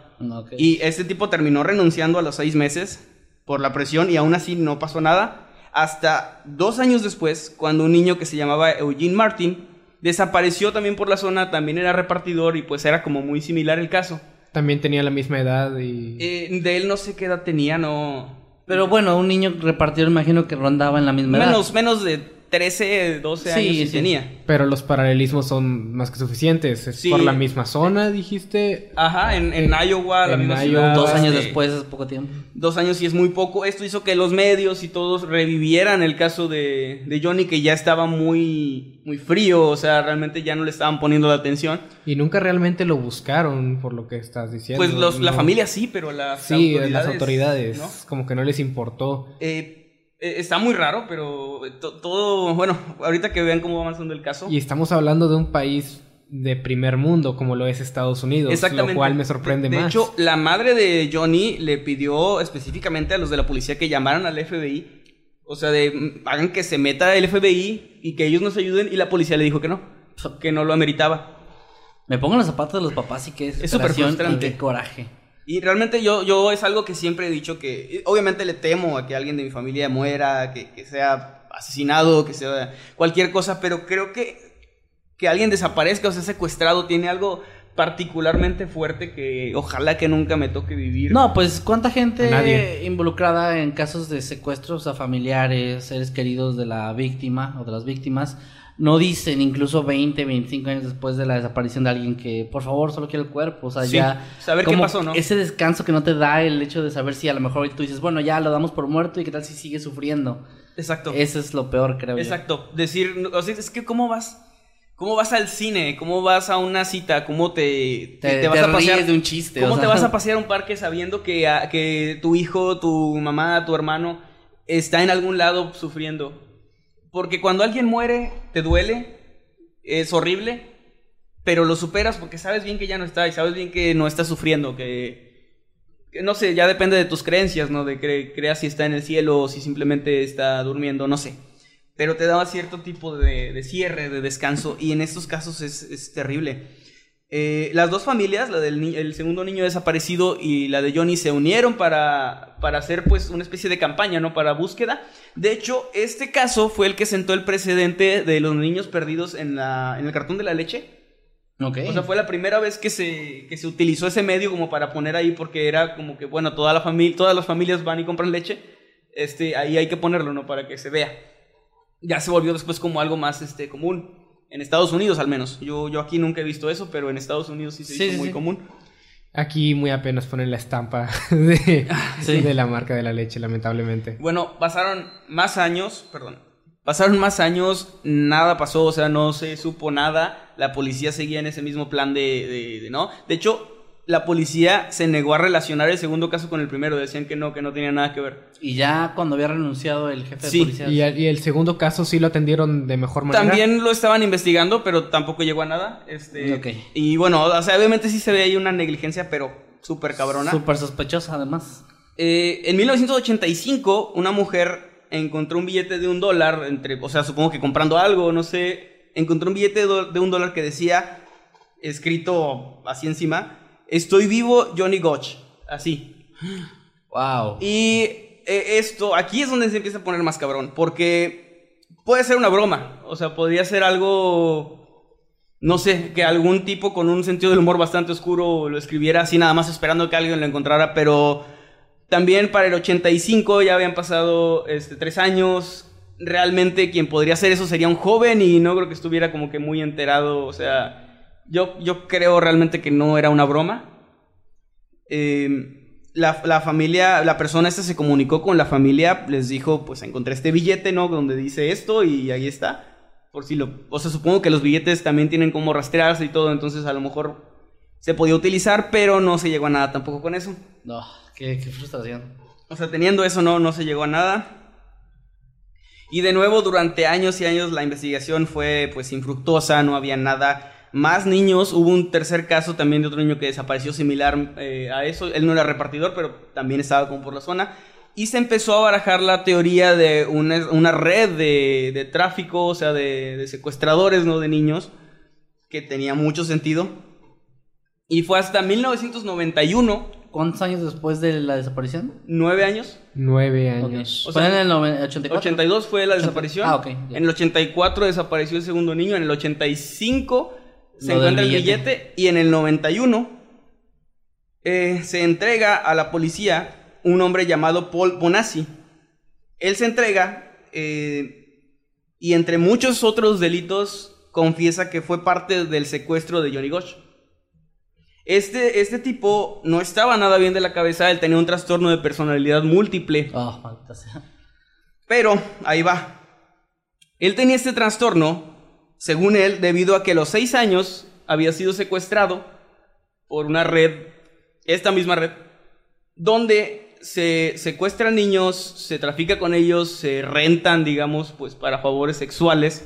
Y este tipo terminó renunciando a los seis meses por la presión y aún así no pasó nada. Hasta dos años después, cuando un niño que se llamaba Eugene Martin desapareció también por la zona, también era repartidor y pues era como muy similar el caso. También tenía la misma edad y... Eh, de él no sé qué edad tenía, no... Pero bueno, un niño repartidor imagino que rondaba en la misma edad. Menos, menos de 13, 12 Sí, años sí sí. tenía. Pero los paralelismos son más que suficientes. Es Sí. por la misma zona, dijiste. Ajá, en, en Iowa, la misma Iowa. ciudad, Dos años este, después es poco tiempo. Dos años y es muy poco. Esto hizo que los medios y todos revivieran el caso de, de Johnny, que ya estaba muy, muy frío, o sea, realmente ya no le estaban poniendo la atención. Y nunca realmente lo buscaron, por lo que estás diciendo. Pues los- la familia sí, pero las Sí, autoridades. las autoridades. ¿no? Como que no les importó. Eh, está muy raro, pero to- todo. Bueno, ahorita que vean cómo va avanzando el caso. Y estamos hablando de un país de primer mundo, como lo es Estados Unidos. Exactamente. Lo cual me sorprende de, de más. hecho, la madre de Johnny le pidió específicamente a los de la policía que llamaran al FBI. O sea, de mm, hagan que se meta el FBI y que ellos nos ayuden. Y la policía le dijo que no, que no lo ameritaba. Me pongo en los zapatos de los papás y qué Es súper desesperación y frustrante. qué coraje. Y realmente yo, yo es algo que siempre he dicho que obviamente le temo a que alguien de mi familia muera, que, que sea asesinado, que sea cualquier cosa, pero creo que que alguien desaparezca o sea secuestrado tiene algo particularmente fuerte que ojalá que nunca me toque vivir. No, pues cuánta gente nadie. involucrada en casos de secuestros a familiares, seres queridos de la víctima o de las víctimas, no dicen incluso 20, 25 años después de la desaparición de alguien que por favor solo quiere el cuerpo, o sea, Sí, ya saber qué pasó, ¿no? Ese descanso que no te da el hecho de saber si a lo mejor tú dices, bueno, ya lo damos por muerto y qué tal si sigue sufriendo. Exacto. Eso es lo peor, creo yo. Exacto. Decir, o sea, es que cómo vas ¿Cómo vas al cine? ¿Cómo vas a una cita? ¿Cómo te, Te, te vas a pasear? de un chiste. ¿Cómo o te vas a pasear a un parque sabiendo que, a- que tu hijo, tu mamá, tu hermano está en algún lado sufriendo? Porque cuando alguien muere, te duele, es horrible, pero lo superas porque sabes bien que ya no está y sabes bien que no está sufriendo, que, no sé, ya depende de tus creencias, ¿no? De que creas si está en el cielo o si simplemente está durmiendo, no sé. Pero te daba cierto tipo de, cierre, de descanso, y en estos casos es terrible. Eh, las dos familias, la del ni- el segundo niño desaparecido y la de Johnny, se unieron para, para hacer pues una especie de campaña, ¿no? Para búsqueda. De hecho, este caso fue el que sentó el precedente de los niños perdidos en, la, en el cartón de la leche. Ok. O sea, fue la primera vez que se, que se utilizó ese medio como para poner ahí, porque era como que, bueno, toda la familia, todas las familias van y compran leche. Este, ahí hay que ponerlo, ¿no? Para que se vea. Ya se volvió después como algo más este, común. En Estados Unidos, al menos. Yo, yo aquí nunca he visto eso, pero en Estados Unidos sí se Sí, hizo sí, muy sí. común. Aquí muy apenas ponen la estampa de, la marca de la leche, lamentablemente. Bueno, pasaron más años, perdón. Pasaron más años, nada pasó, o sea, no se supo nada. La policía seguía en ese mismo plan de, de- de- ¿no? De hecho, la policía se negó a relacionar el segundo caso con el primero. Decían que no, que no tenía nada que ver. Y ya cuando había renunciado el jefe Sí, de policía. Y, el- y el segundo caso sí lo atendieron de mejor manera. También lo estaban investigando, pero tampoco llegó a nada. Este, Ok. Y bueno, o sea, obviamente sí se ve ahí una negligencia, pero súper cabrona. Súper sospechosa, además. Eh, en 1985, una mujer encontró un billete de un dólar, entre, o sea, supongo que comprando algo, no sé, encontró un billete de, de un dólar que decía, escrito así encima, estoy vivo, Johnny Gotch, así. Wow. Y eh, esto, aquí es donde se empieza a poner más cabrón, porque puede ser una broma, o sea, podría ser algo, no sé, que algún tipo con un sentido del humor bastante oscuro lo escribiera así nada más esperando que alguien lo encontrara, pero también para el 85 ya habían pasado este, tres años, realmente quien podría hacer eso sería un joven y no creo que estuviera como que muy enterado, o sea, yo, yo creo realmente que no era una broma. Eh, la, la familia, la persona esta se comunicó con la familia, les dijo, pues encontré este billete, ¿no? Donde dice esto y ahí está. Por si lo, o sea, supongo que los billetes también tienen como rastrearse y todo, entonces a lo mejor se podía utilizar, pero no se llegó a nada tampoco con eso. No, qué, qué frustración. O sea, teniendo eso no, no se llegó a nada. Y de nuevo, durante años y años la investigación fue pues infructuosa, no había nada. Más niños, hubo un tercer caso también de otro niño que desapareció similar eh, a eso. Él no era repartidor, pero también estaba como por la zona. Y se empezó a barajar la teoría de una, una red de, de tráfico, o sea, de, de secuestradores, ¿no? De niños, que tenía mucho sentido. Y fue hasta 1991, ¿Cuántos años después de la desaparición? nueve años, Nueve años. O ¿Fue sea, en el noven- 84? 82 fue la desaparición. Ah, ok. En el 84 desapareció el segundo niño. En el 85 se encuentra el billete. billete. Y en el 91 eh, se entrega a la policía un hombre llamado Paul Bonassi. Él se entrega eh, y entre muchos otros delitos confiesa que fue parte del secuestro de Johnny Gosch. Este, este tipo no estaba nada bien de la cabeza, él tenía un trastorno de personalidad múltiple. Oh. Pero, ahí va. Él tenía este trastorno, según él, debido a que a los seis años había sido secuestrado por una red, esta misma red, donde se secuestran niños, se trafica con ellos, se rentan, digamos, pues para favores sexuales.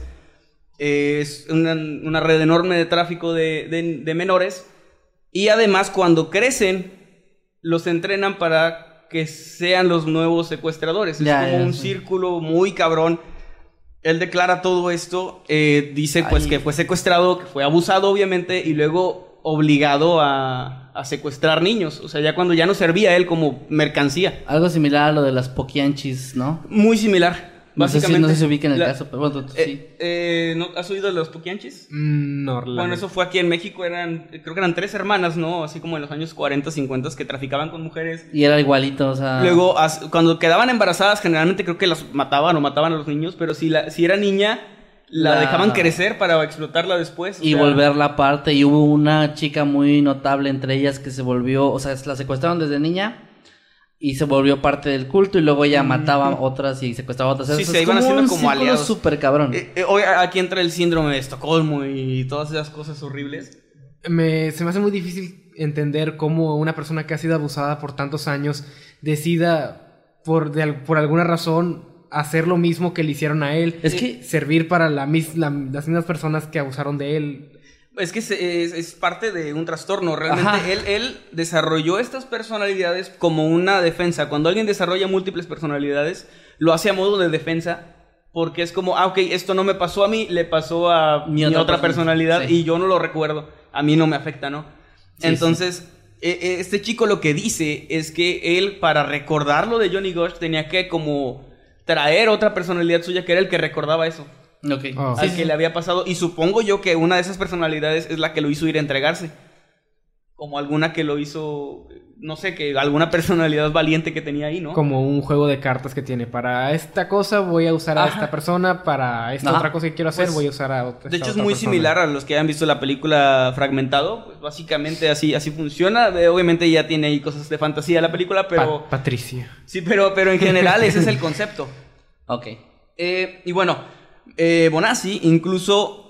Es una, una red enorme de tráfico de, de- de menores. Y además, cuando crecen, los entrenan para que sean los nuevos secuestradores. Ya, es como ya, un sí. círculo muy cabrón. Él declara todo esto, eh, dice pues que fue secuestrado, que fue abusado obviamente, y luego obligado a, a secuestrar niños. O sea, ya cuando ya no servía él como mercancía. Algo similar a lo de las poquianchis, ¿no? Muy similar. No sé, si, Básicamente. no sé si ubica en el La- caso, pero bueno, tú- Eh, sí. eh, ¿no? ¿Has oído de los poquianchis? Mm, No, la Bueno, eso fue aquí en México, eran, creo que eran tres hermanas, ¿no? Así como en los años 40, 50 que traficaban con mujeres. Y era igualito, o sea... Luego, as- cuando quedaban embarazadas, generalmente creo que las mataban o mataban a los niños, pero si, la, si era niña, la, La- dejaban crecer para explotarla después. Y sea, volverla aparte. Y hubo una chica muy notable entre ellas que se volvió, o sea, la secuestraron desde niña y se volvió parte del culto y luego ella mataba a otras y secuestraba a otras. Sí, Eso se es iban haciendo un como círculo aliados. súper cabrón. eh, eh, hoy aquí entra el síndrome de Estocolmo y todas esas cosas horribles. Me, se me hace muy difícil entender cómo una persona que ha sido abusada por tantos años decida, por, de al- por alguna razón, hacer lo mismo que le hicieron a él. Es que- Servir para la, mis- la- las mismas personas que abusaron de él. Es que es, es parte de un trastorno. Realmente Ajá. él, él desarrolló estas personalidades como una defensa. Cuando alguien desarrolla múltiples personalidades, lo hace a modo de defensa. Porque es como, ah, ok, esto no me pasó a mí, le pasó a mi, Mi otra, otra persona. personalidad Sí. y yo no lo recuerdo. A mí no me afecta, ¿no? Sí, Entonces, e- e- este chico lo que dice es que él, para recordarlo de Johnny Gosh, tenía que como traer otra personalidad suya que era el que recordaba eso Ok. Oh. Al sí, que sí. le había pasado. Y supongo yo que una de esas personalidades es la que lo hizo ir a entregarse. Como alguna que lo hizo, no sé, que alguna personalidad valiente que tenía ahí, ¿no? Como un juego de cartas que tiene. Para esta cosa voy a usar a Ajá. esta persona. Para esta Ajá. otra cosa que quiero hacer Pues, voy a usar a otra. De hecho, es muy persona. similar a los que hayan visto la película Fragmentado. Pues básicamente así, así funciona. Eh, Obviamente ya tiene ahí cosas de fantasía la película, pero... Pa- Patricia. Sí, pero, pero en general ese es el concepto. Ok. Eh, y bueno, eh, Bonassi incluso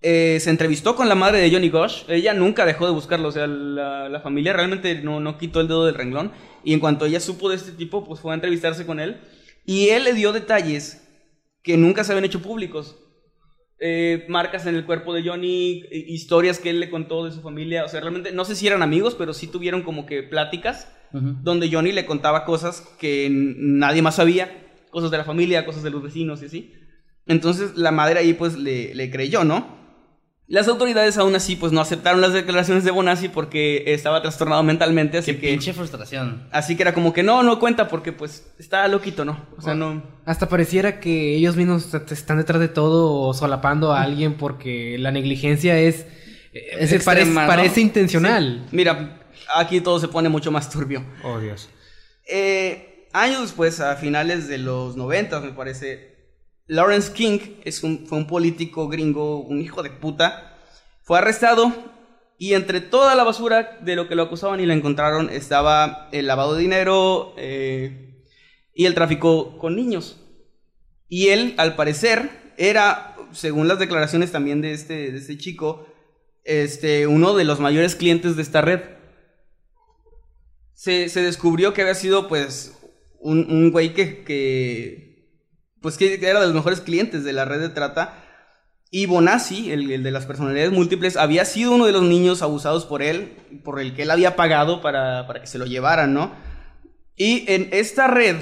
eh, se entrevistó con la madre de Johnny Gosh. Ella nunca dejó de buscarlo. O sea, la, la familia realmente no, no quitó el dedo del renglón. Y en cuanto ella supo de este tipo, pues fue a entrevistarse con él. Y él le dio detalles que nunca se habían hecho públicos. Eh, marcas en el cuerpo de Johnny, historias que él le contó de su familia. O sea, realmente no sé si eran amigos, pero sí tuvieron como que pláticas donde Johnny le contaba cosas que nadie más sabía, cosas de la familia, cosas de los vecinos y así. Entonces la madre ahí pues le, le creyó, ¿no? Las autoridades aún así pues no aceptaron las declaraciones de Bonassi porque estaba trastornado mentalmente, así Qué que pinche frustración. así que era como que no, no cuenta porque pues está loquito, ¿no? O sea, no Hasta pareciera que ellos mismos están detrás de todo o solapando a alguien porque la negligencia es... eh, Es extrema, parece, intencional. Mira, aquí todo se pone mucho más turbio. Oh, Dios. Eh, años después, a finales de los 90, me parece, Lawrence King es fue un político gringo, un hijo de puta. Fue arrestado y entre toda la basura de lo que lo acusaban y lo encontraron estaba el lavado de dinero eh, y el tráfico con niños. Y él, al parecer, era, según las declaraciones también de este, de este chico, este, uno de los mayores clientes de esta red se, descubrió que había sido, pues, un, un güey que, pues, que era de los mejores clientes de la red de trata. Y Bonassi, el, el de las personalidades múltiples, había sido uno de los niños abusados por él, por el que él había pagado para, para que se lo llevaran, ¿no? Y en esta red,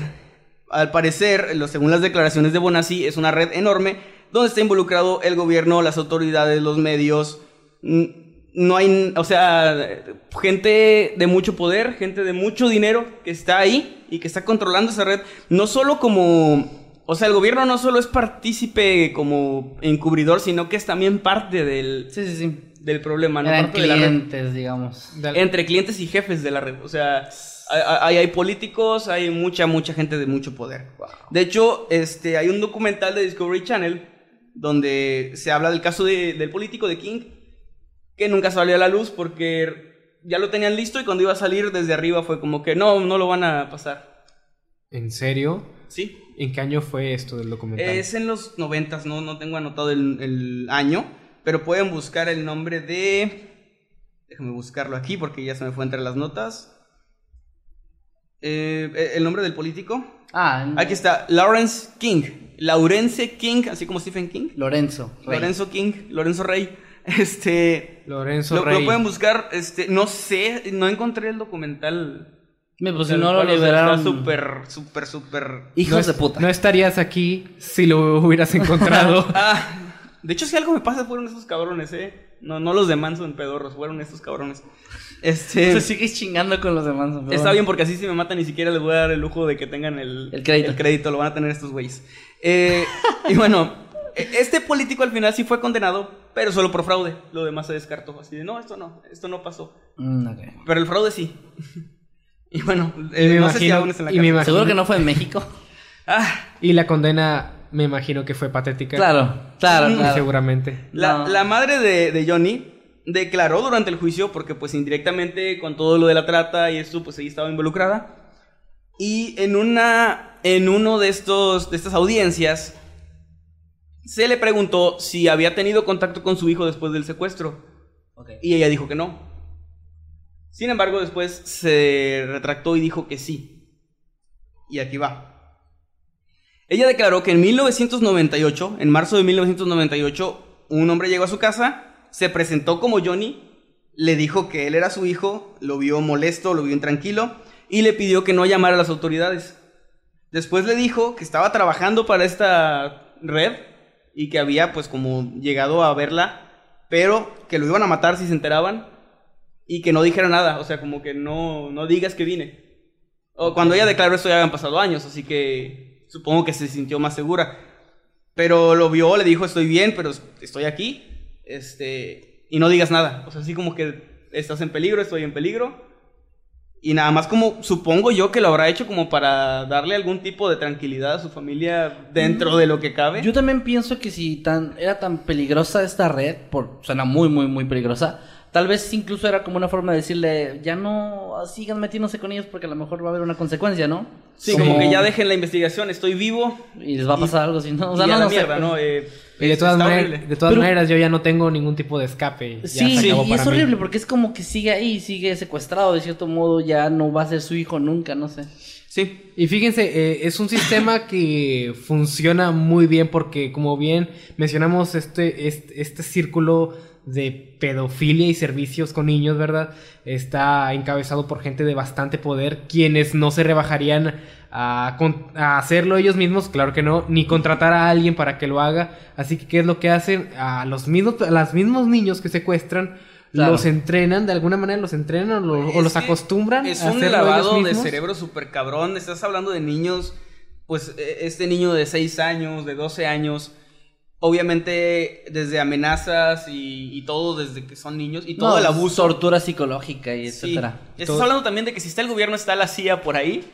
al parecer, lo- según las declaraciones de Bonassi, es una red enorme donde está involucrado el gobierno, las autoridades, los medios. No hay, o sea, gente de mucho poder, gente de mucho dinero que está ahí y que está controlando esa red. No solo como, o sea, el gobierno no solo es partícipe como encubridor, sino que es también parte del, Sí, sí, sí. del problema, ¿no? De la red clientes, digamos. Entre clientes y jefes de la red. O sea, hay, hay- hay políticos, hay mucha, mucha gente de mucho poder. De hecho, este, hay un documental de Discovery Channel donde se habla del caso de- del político de King que nunca salió a la luz porque ya lo tenían listo y cuando iba a salir desde arriba fue como que no, no lo van a pasar. ¿En serio? Sí. ¿En qué año fue esto del documental? Es en los noventas, no, no tengo anotado el, el año, pero pueden buscar el nombre de... Déjame buscarlo aquí porque ya se me fue entre las notas. Eh, el nombre del político. Ah, Aquí está, Lawrence King. Laurence King, así como Stephen King. Lorenzo. Rey. Lorenzo King, Lorenzo Rey. Este... Lorenzo Lo, lo Rey. pueden buscar, este, no sé, no encontré el documental. Me, Pues si no lo o liberaron. Está súper, súper, súper... Hijos no es- de puta. No estarías aquí si lo hubieras encontrado. Ah, de hecho, si algo me pasa, fueron esos cabrones, ¿eh? No, no los de Manso en pedorros, fueron estos cabrones. Este. Se sigues chingando con los demás. pero Está bueno. bien, porque así si me matan, ni siquiera les voy a dar el lujo de que tengan el, El crédito. el crédito, lo van a tener estos güeyes. Eh, y bueno, e- este político al final sí fue condenado, pero solo por fraude. Lo demás se descartó. Así de, no, esto no, esto no pasó. Mm. Pero el fraude sí. Y bueno, Y eh, me no sé si imagino- aún está en la y me imagino- Seguro que no fue en México. Ah, y la condena, me imagino que fue patética. Claro, claro, claro. Seguramente. La, No. la madre de, de Johnny declaró durante el juicio, porque pues indirectamente con todo lo de la trata y esto, pues ella estaba involucrada. Y en una, en uno de estos, de estas audiencias, se le preguntó si había tenido contacto con su hijo después del secuestro. Ok. Y ella dijo que no. Sin embargo, después se retractó y dijo que sí. Y aquí va. Ella declaró que en 1998, en marzo de 1998, un hombre llegó a su casa, se presentó como Johnny, le dijo que él era su hijo, lo vio molesto, lo vio intranquilo y le pidió que no llamara a las autoridades. Después le dijo que estaba trabajando para esta red y que había pues como llegado a verla, pero que lo iban a matar si se enteraban y que no dijera nada, o sea, como que no, no digas que vine. O cuando ella declaró esto ya habían pasado años, así que supongo que se sintió más segura. Pero lo vio, le dijo, estoy bien, pero estoy aquí, este, y no digas nada. O sea, así como que estás en peligro, estoy en peligro. Y nada más como supongo yo que lo habrá hecho como para darle algún tipo de tranquilidad a su familia dentro de lo que cabe. Yo también pienso que si tan era tan peligrosa esta red, por suena muy muy muy peligrosa, Tal vez incluso era como una forma de decirle, ya no sigan metiéndose con ellos porque a lo mejor va a haber una consecuencia, ¿no? Sí, como, que ya dejen la investigación, estoy vivo. Y les va a pasar algo si no. O y sea, a no, la no mierda. ¿no? Eh, Y de todas, maneras, de todas Pero- maneras, yo ya no tengo ningún tipo de escape. Ya Sí, se acabó y para es mí. horrible porque es como que sigue ahí, sigue secuestrado de cierto modo, ya no va a ser su hijo nunca, no sé. Sí. Y fíjense, eh, es un sistema que funciona muy bien porque, como bien mencionamos, este, este, este círculo de pedofilia y servicios con niños, ¿verdad? Está encabezado por gente de bastante poder, quienes no se rebajarían a, a hacerlo ellos mismos, claro que no, ni contratar a alguien para que lo haga. Así que, ¿qué es lo que hacen? A los mismos, a los mismos niños que secuestran, Claro. los entrenan, de alguna manera los entrenan o, lo- o los acostumbran. Es un lavado de cerebro súper cabrón. Estás hablando de niños, pues eh, este niño de 6 años, de 12 años. Obviamente desde amenazas y, y todo desde que son niños. Y todo No, el abuso. Tortura psicológica y Sí. etcétera. Estás Todo- hablando también de que si está el gobierno, está la CIA por ahí.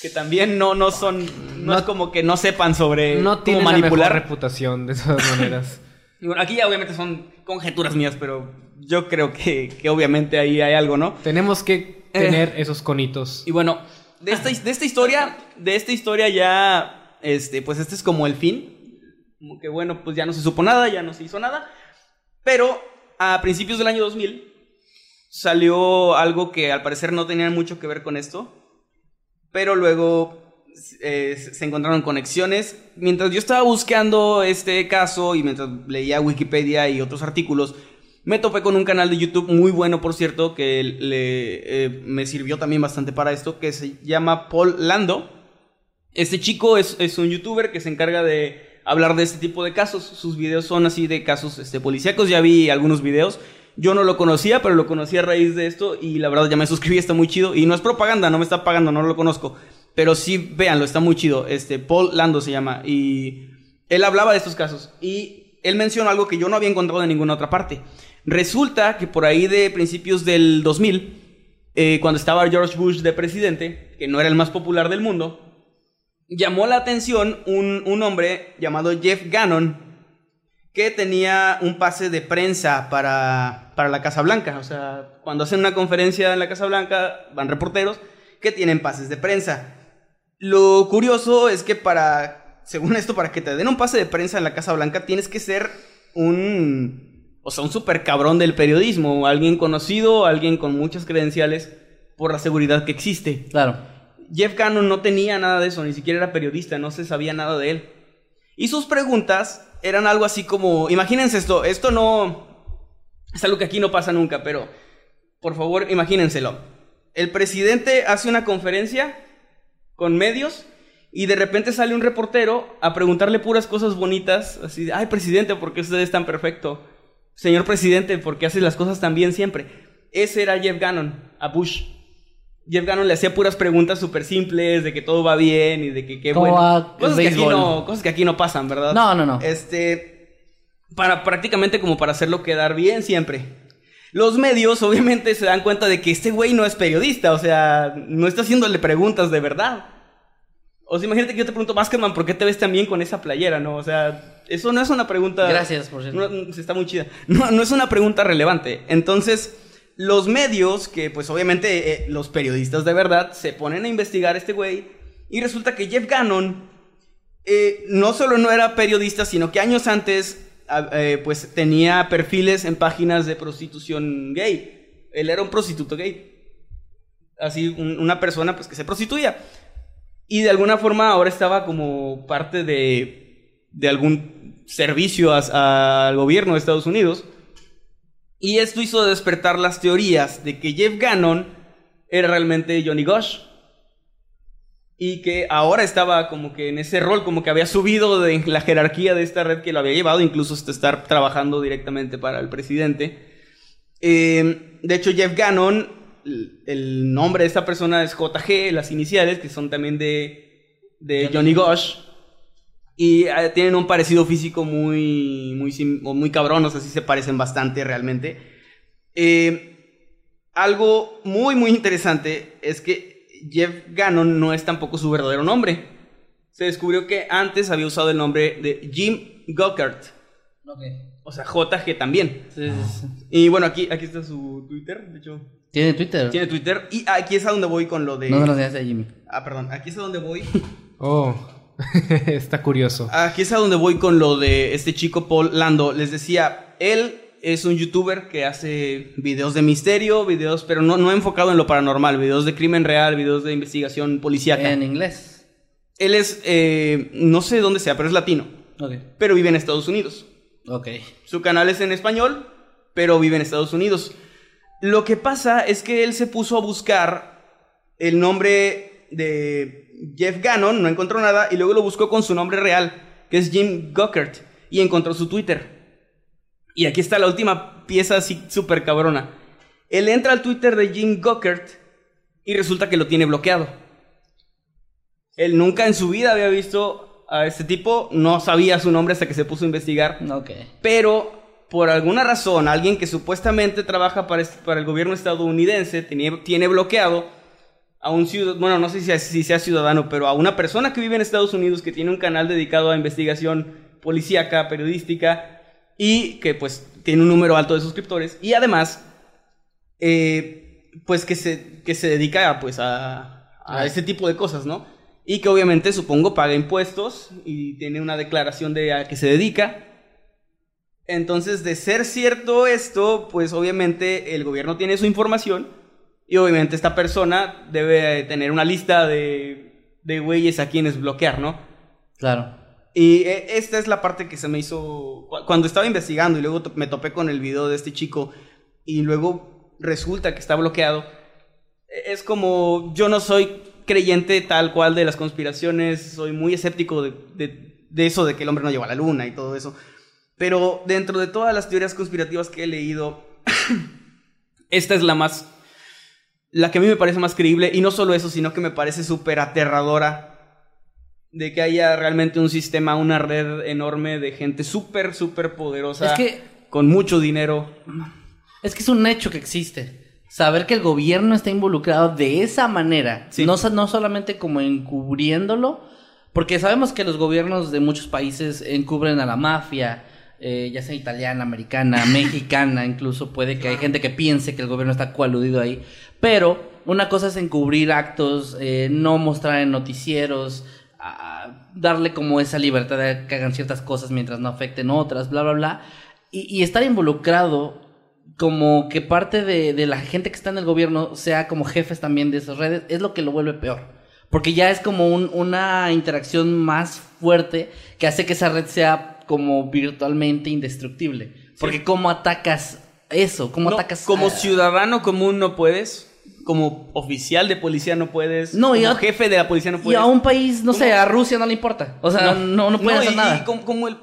Que también no, no son. No, No- es como que no sepan sobre No cómo la manipular. mejor reputación, de todas maneras. Y bueno, aquí ya obviamente son conjeturas mías, pero yo creo que, que obviamente ahí hay algo, ¿no? Tenemos que tener esos conitos. Y bueno, de esta, de esta historia, de esta historia ya, este, pues este es como el fin. Como que bueno, pues ya no se supo nada, ya no se hizo nada. Pero a principios del año 2000 salió algo que al parecer no tenía mucho que ver con esto. Pero luego eh, se encontraron conexiones. Mientras yo estaba buscando este caso y mientras leía Wikipedia y otros artículos, me topé con un canal de YouTube muy bueno, por cierto, que le, eh, me sirvió también bastante para esto, que se llama Paul Lando. Este chico es, es un youtuber que se encarga de hablar de este tipo de casos. Sus videos son así de casos este, policíacos. Ya vi algunos videos. Yo no lo conocía, pero lo conocí a raíz de esto y la verdad ya me suscribí, está muy chido. Y no es propaganda, no me está pagando, no lo conozco. Pero sí, véanlo, está muy chido. Este, Paul Lando se llama. Y él hablaba de estos casos. Y él mencionó algo que yo no había encontrado en ninguna otra parte. Resulta que por ahí de principios del 2000, eh, cuando estaba George Bush de presidente, que no era el más popular del mundo, llamó la atención un, un hombre llamado Jeff Gannon, que tenía un pase de prensa para, para la Casa Blanca. O sea, cuando hacen una conferencia en la Casa Blanca, van reporteros que tienen pases de prensa. Lo curioso es que para, según esto, para que te den un pase de prensa en la Casa Blanca, tienes que ser un, o sea, un super cabrón del periodismo, alguien conocido, alguien con muchas credenciales por la seguridad que existe. Claro. Jeff Cannon no tenía nada de eso, ni siquiera era periodista, no se sabía nada de él. Y sus preguntas eran algo así como, imagínense esto, esto no es algo que aquí no pasa nunca, pero por favor, imagínenselo. El presidente hace una conferencia con medios y de repente sale un reportero a preguntarle puras cosas bonitas, así, ay presidente, ¿por qué usted es tan perfecto? Señor presidente, ¿por qué hace las cosas tan bien siempre? Ese era Jeff Gannon, a Bush. Jeff Gannon le hacía puras preguntas súper simples de que todo va bien y de que qué ¿Cómo bueno. va Cosas que, aquí no, cosas que aquí no pasan, ¿verdad? No, no, no. Este, para prácticamente como para hacerlo quedar bien siempre. Los medios obviamente se dan cuenta de que este güey no es periodista, o sea, no está haciéndole preguntas de verdad. O sea, imagínate que yo te pregunto, Baskerman, ¿por qué te ves tan bien con esa playera, no? O sea, eso no es una pregunta... Gracias, por cierto. No, no, está muy chida. No, no es una pregunta relevante. Entonces, los medios, que pues obviamente eh, los periodistas de verdad, se ponen a investigar a este güey. Y resulta que Jeff Gannon eh, no solo no era periodista, sino que años antes ah, eh, pues tenía perfiles en páginas de prostitución gay. Él era un prostituto gay. Así, un- una persona pues que se prostituía. Y de alguna forma ahora estaba como parte de, de algún servicio al gobierno de Estados Unidos. Y esto hizo despertar las teorías de que Jeff Gannon era realmente Johnny Gosh. Y que ahora estaba como que en ese rol, como que había subido de la jerarquía de esta red que lo había llevado, incluso hasta estar trabajando directamente para el presidente. Eh, de hecho, Jeff Gannon, el- el nombre de esta persona es JG, las iniciales, que son también de, de Johnny Gosh. Y eh, tienen un parecido físico muy, muy, muy cabrón, o sea, sí se parecen bastante realmente. Eh, algo muy, muy interesante es que Jeff Gannon no es tampoco su verdadero nombre. Se descubrió que antes había usado el nombre de Jim Gokert. Ok. O sea, JG también. Sí, sí, sí. Y bueno, aquí, aquí está su Twitter, de hecho. ¿Tiene Twitter? Tiene Twitter. Y aquí es a donde voy con lo de... No enseñaste a Jimmy. Ah, perdón. Aquí es a donde voy. Oh, está curioso. Aquí es a donde voy con lo de este chico Paul Lando. Les decía, él es un youtuber que hace videos de misterio, videos, pero no, no enfocado en lo paranormal, videos de crimen real, videos de investigación policíaca. En inglés. Él es, eh, no sé dónde sea, pero es latino, Ok. pero vive en Estados Unidos. Ok. Su canal es en español, pero vive en Estados Unidos. Lo que pasa es que él se puso a buscar el nombre de Jeff Gannon, no encontró nada, y luego lo buscó con su nombre real, que es Jim Guckert, y encontró su Twitter. Y aquí está la última pieza así súper cabrona. Él entra al Twitter de Jim Guckert y resulta que lo tiene bloqueado. Él nunca en su vida había visto a este tipo, no sabía su nombre hasta que se puso a investigar. Ok. Pero por alguna razón, alguien que supuestamente trabaja para, para el gobierno estadounidense tiene, tiene bloqueado a un ciudadano, bueno, no sé si sea, si sea ciudadano, pero a una persona que vive en Estados Unidos que tiene un canal dedicado a investigación policíaca, periodística y que pues tiene un número alto de suscriptores y además eh, pues que se, que se dedica a, pues a, a este tipo de cosas, ¿no? Y que obviamente supongo paga impuestos y tiene una declaración de a qué se dedica. Entonces, de ser cierto esto, pues obviamente el gobierno tiene su información y obviamente esta persona debe tener una lista de, de güeyes a quienes bloquear, ¿no? Claro. Y eh, esta es la parte que se me hizo cu- cuando estaba investigando y luego me topé con el video de este chico y luego resulta que está bloqueado. E- Es como yo no soy creyente tal cual de las conspiraciones, soy muy escéptico de, de- de eso de que el hombre no llegó a la luna y todo eso. Pero dentro de todas las teorías conspirativas que he leído, esta es la más la que a mí me parece más creíble y no solo eso, sino que me parece súper aterradora de que haya realmente un sistema, una red enorme de gente súper, súper poderosa. Es que- Con mucho dinero. Es que es un hecho que existe. Saber que el gobierno está involucrado de esa manera, Sí. no, no solamente como encubriéndolo, porque sabemos que los gobiernos de muchos países encubren a la mafia, eh, ya sea italiana, americana, mexicana, incluso puede que hay gente que piense que el gobierno está coaludido ahí, pero una cosa es encubrir actos, eh, no mostrar en noticieros, a- darle como esa libertad de que hagan ciertas cosas mientras no afecten otras, bla, bla, bla, y, y estar involucrado como que parte de, de la gente que está en el gobierno sea como jefes también de esas redes, es lo que lo vuelve peor. Porque ya es como un- una interacción más fuerte que hace que esa red sea como virtualmente indestructible. Porque ¿cómo atacas eso? ¿Cómo No, atacas como a- ciudadano común no puedes. Como oficial de policía no puedes. No, y como a- jefe de la policía no Y puedes. a un país, no sé, a Rusia no le importa. O sea, no, no, puede No, hacer y- nada. Y como, como el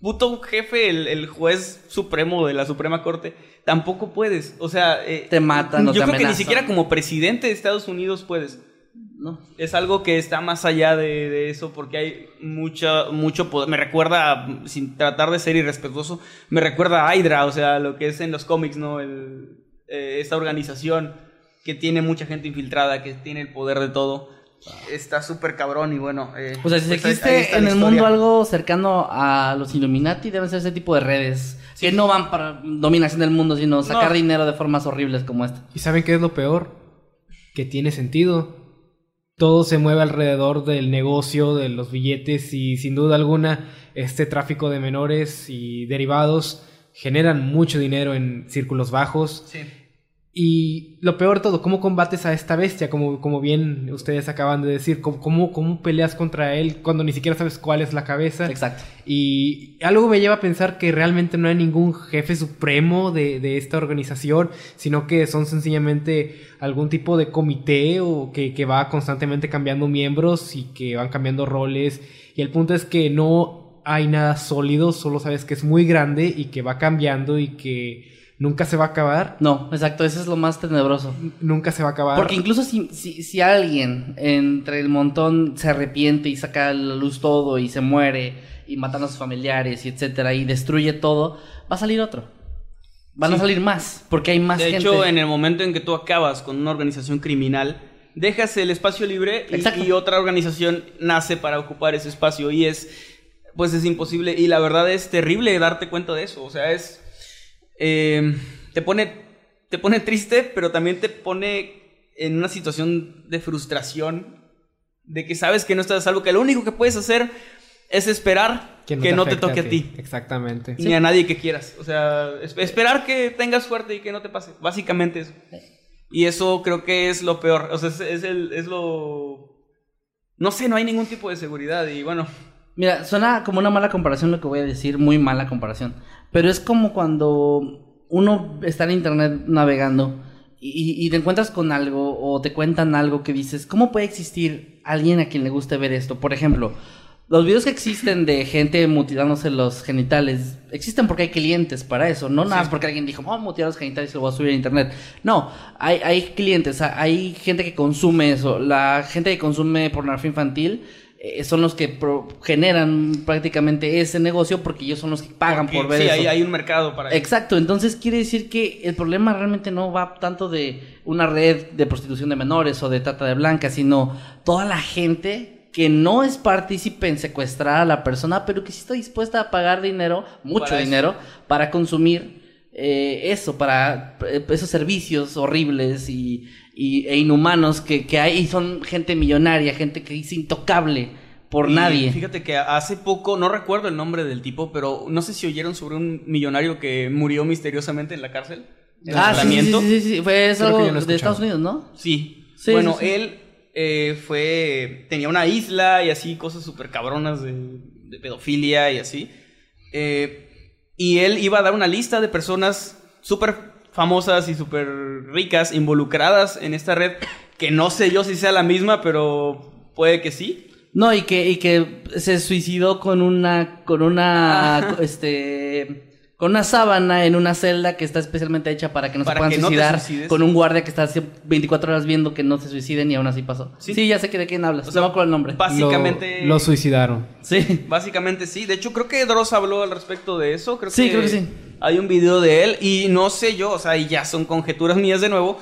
puto jefe, el, el juez supremo de la Suprema Corte, tampoco puedes. O sea, eh, Te matan o Yo te creo que ni siquiera como presidente de Estados Unidos puedes. No. Es algo que está más allá de, de eso porque hay mucha, mucho poder. Me recuerda, sin tratar de ser irrespetuoso, me recuerda a Hydra, o sea, lo que es en los cómics, ¿no? El, eh, esta organización que tiene mucha gente infiltrada, que tiene el poder de todo. Está súper cabrón y bueno. eh, O sea, si pues existe en el historia. mundo algo cercano a los Illuminati, deben ser ese tipo de redes. Que no van para dominación del mundo, sino sacar No. dinero de formas horribles como esta. ¿Y saben qué es lo peor? Que tiene sentido. Todo se mueve alrededor del negocio, de los billetes y sin duda alguna este tráfico de menores y derivados generan mucho dinero en círculos bajos. Sí. Y lo peor de todo, ¿cómo combates a esta bestia? Como, como bien ustedes acaban de decir, ¿cómo, cómo, cómo peleas contra él cuando ni siquiera sabes cuál es la cabeza? Exacto. Y algo me lleva a pensar que realmente no hay ningún jefe supremo de, de esta organización, sino que son sencillamente algún tipo de comité o que, que va constantemente cambiando miembros y que van cambiando roles. Y el punto es que no hay nada sólido, solo sabes que es muy grande y que va cambiando y que nunca se va a acabar. No, exacto, eso es lo más tenebroso. Nunca se va a acabar. Porque incluso si, si, si alguien entre el montón se arrepiente y saca a la luz todo y se muere y matan a sus familiares y etcétera y destruye todo, va a salir otro. Van a salir más, porque hay más De gente. hecho, en el momento en que tú acabas con una organización criminal, dejas el espacio libre y, y otra organización nace para ocupar ese espacio. Y es pues es imposible. Y la verdad es terrible darte cuenta de eso. O sea, es. Eh, te pone. Te pone triste, pero también te pone en una situación de frustración. De que sabes que no estás a salvo, que lo único que puedes hacer es esperar que no, te, afecte toque a ti. Exactamente. Ni a nadie que quieras. O sea, es- esperar que tengas suerte y que no te pase. Básicamente eso. Y eso creo que es lo peor. O sea, es, es el, es lo. No sé, no hay ningún tipo de seguridad. Y bueno, Mira, suena como una mala comparación lo que voy a decir, muy mala comparación. Pero es como cuando uno está en internet navegando y, y te encuentras con algo o te cuentan algo que dices, ¿cómo puede existir alguien a quien le guste ver esto? Por ejemplo, los videos que existen de gente mutilándose los genitales existen porque hay clientes para eso, no nada más porque alguien dijo, vamos a mutilar los genitales y lo voy a subir a internet. No, hay, hay clientes, ha- hay gente que consume eso. La gente que consume pornografía infantil eh, son los que pro- generan prácticamente ese negocio porque ellos son los que pagan porque por ver sí, eso. hay, hay un mercado para. Exacto, entonces quiere decir que el problema realmente no va tanto de una red de prostitución de menores o de trata de blancas, sino toda la gente que no es partícipe en secuestrar a la persona, pero que sí está dispuesta a pagar dinero, mucho Para dinero, para consumir eh, eso, para eh, esos servicios horribles y, y- e inhumanos que, que hay, y son gente millonaria, gente que es intocable por Y nadie. Fíjate que hace poco, no recuerdo el nombre del tipo, pero no sé si oyeron sobre un millonario que murió misteriosamente en la cárcel. En Ah, sí, sí, sí, sí, sí, fue eso de. Estados Unidos, ¿no? Sí. Sí, bueno, sí. él eh, fue. tenía una isla y así, cosas súper cabronas de, de pedofilia y así. Eh, y él iba a dar una lista de personas súper famosas y súper ricas involucradas en esta red. Que no sé yo si sea la misma, pero puede que sí. No, y que, y que se suicidó con una, con una, este, con una sábana en una celda que está especialmente hecha para que no Para se puedan que no te suicidar, con un guardia que está así 24 horas viendo que no se suiciden y aún así pasó. Sí. Sí, ya sé que de quién hablas, O sea, sea, no me acuerdo el nombre. Básicamente. Lo, lo suicidaron. Sí. Básicamente sí. De hecho, creo que Dross habló al respecto de eso. Creo Sí, que creo que sí. Hay un video de él y no sé yo, o sea, y ya son conjeturas mías de nuevo.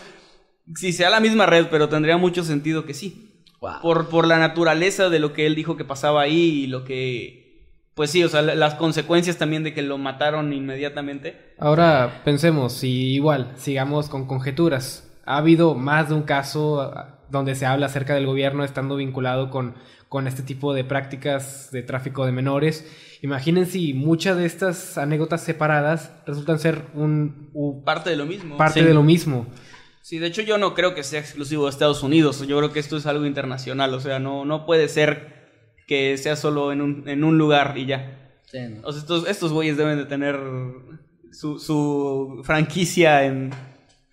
Si sea la misma red, pero tendría mucho sentido que sí. Wow. Por, por la naturaleza de lo que él dijo que pasaba ahí y lo que... Pues sí, o sea, la- las consecuencias también de que lo mataron inmediatamente. Ahora pensemos, si igual, sigamos con conjeturas. Ha habido más de un caso ah, donde se habla acerca del gobierno estando vinculado con, con este tipo de prácticas de tráfico de menores. Imaginen si muchas de estas anécdotas separadas resultan ser un, Parte de lo mismo. parte Sí. de lo mismo. Sí, de hecho yo no creo que sea exclusivo de Estados Unidos. Yo creo que esto es algo internacional. O sea, no, no puede ser que sea solo en un, en un lugar y ya. Sí, no. O sea, estos, estos güeyes deben de tener su, su franquicia en,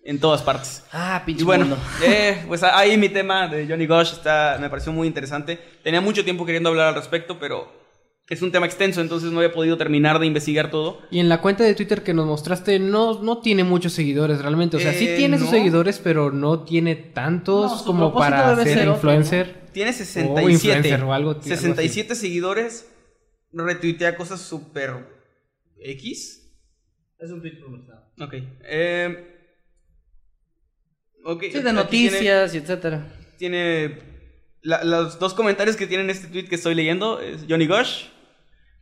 en todas partes. Ah, pinche Y bueno, mundo. eh, pues ahí mi tema de Johnny Gosh está, me pareció muy interesante. Tenía mucho tiempo queriendo hablar al respecto, pero es un tema extenso, entonces no había podido terminar de investigar todo. Y en la cuenta de Twitter que nos mostraste no, no tiene muchos seguidores realmente. O sea, sí Eh, tiene sus seguidores, pero no tiene tantos No, como para ser otro, influencer. Tiene O 67. influencer o algo- algo así. 67 seguidores. Retuitea cosas súper X. Es un tweet promocionado. Ok. Eh, ok, Sí, de tiene- noticias y etcétera. Tiene. la- los dos comentarios que tienen este tweet que estoy leyendo es Johnny Gosh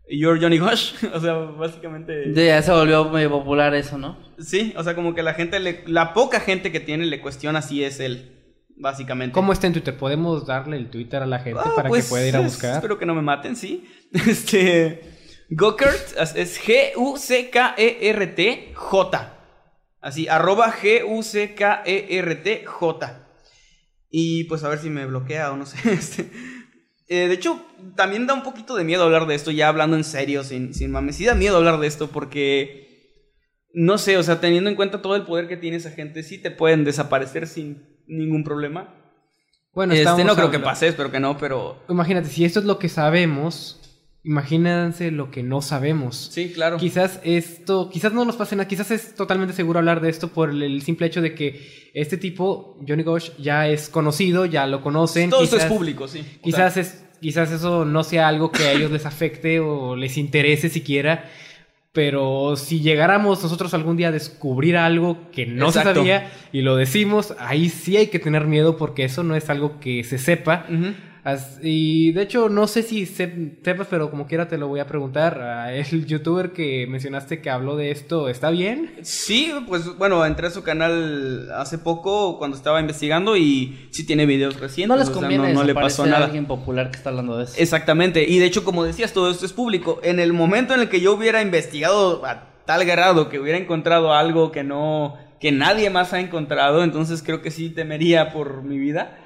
You're Johnny Gosh. o sea, básicamente. De- Ya se volvió medio popular eso, ¿no? Sí, o sea, como que la gente, le, la poca gente que tiene le cuestiona si es él. Básicamente. ¿Cómo está en Twitter? ¿Podemos darle el Twitter a la gente Ah, para pues, que pueda ir a buscar? Espero que no me maten, sí. Este. Gokert es- es G-U-C-K-E-R-T-J. Así, arroba G-U-C-K-E-R-T-J. Y pues a ver si me bloquea o no sé. Este, eh, de hecho, también da un poquito de miedo hablar de esto, ya hablando en serio, sin, sin mames. Sí da miedo hablar de esto porque. No sé, o sea, teniendo en cuenta todo el poder que tiene esa gente, sí te pueden desaparecer sin ningún problema. Bueno, Este, no creo que pase, espero que no, pero Imagínate, si esto es lo que sabemos, imagínense lo que no sabemos. Sí, claro. Quizás esto, quizás no nos pase nada, quizás es totalmente seguro hablar de esto por el, simple hecho de que este tipo, Johnny Gosh, ya es conocido, ya lo conocen. Todo esto es público, sí. O Quizás, sea, es, quizás eso no sea algo que a ellos les afecte o les interese siquiera. Pero si llegáramos nosotros algún día a descubrir algo que no se sabía y lo decimos, ahí sí hay que tener miedo porque eso no es algo que se sepa. Y de hecho, no sé si se- sepas, pero como quiera te lo voy a preguntar. El youtuber que mencionaste que habló de esto, ¿está bien? Sí, pues bueno, entré a su canal hace poco cuando estaba investigando y sí tiene videos recientes. No les o sea, conviene no, no le pasó a nada. alguien popular que está hablando de eso. Exactamente, y de hecho, como decías, todo esto es público. En el momento en el que yo hubiera investigado a tal grado que hubiera encontrado algo que no, que nadie más ha encontrado, entonces creo que sí temería por mi vida.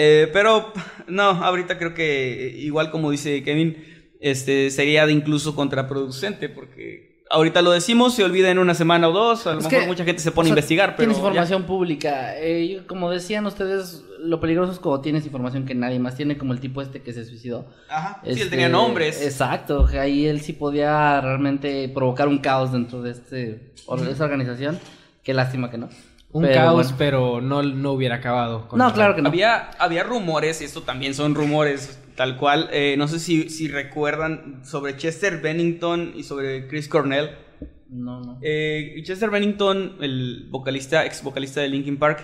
Eh, pero no, ahorita creo que igual como dice Kevin, este sería de incluso contraproducente porque ahorita lo decimos, se olvida en una semana o dos, a lo Es mejor que, mucha gente se pone sea, a investigar, pero Tienes ya. información pública. Eh, como decían ustedes, lo peligroso es cuando tienes información que nadie más tiene, como el tipo este que se suicidó. Ajá, sí, él Este, tenía nombres. Exacto, ahí él sí podía realmente provocar un caos dentro de este, esa organización. Qué lástima que no. Un Pero caos, bueno. pero no, no hubiera acabado. con No, el- claro que no. Había, había rumores, y esto también son rumores, tal cual. eh, no sé si, si recuerdan sobre Chester Bennington y sobre Chris Cornell. No, no. Eh, Chester Bennington, el vocalista, ex vocalista de Linkin Park,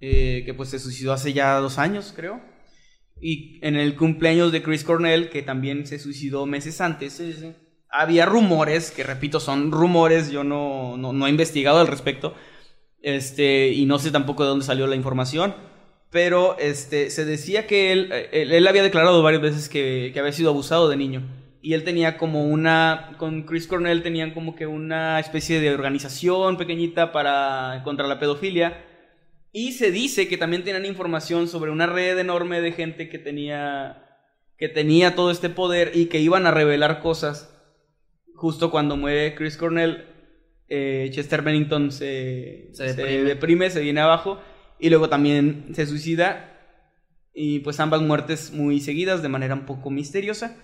eh, que pues se suicidó hace ya dos años, creo. Y en el cumpleaños de Chris Cornell, que también se suicidó meses antes, había rumores, que repito, son rumores, yo no, no, no he investigado al respecto, este, y no sé tampoco de dónde salió la información, pero este, se decía que él, él, él había declarado varias veces que, que había sido abusado de niño. Y él tenía como una, con Chris Cornell tenían como que una especie de organización pequeñita para, contra la pedofilia. Y se dice que también tenían información sobre una red enorme de gente que tenía, que tenía todo este poder y que iban a revelar cosas. Justo cuando muere Chris Cornell, eh, Chester Bennington se, Se se deprime. se viene abajo y luego también se suicida. Y pues ambas muertes muy seguidas de manera un poco misteriosa.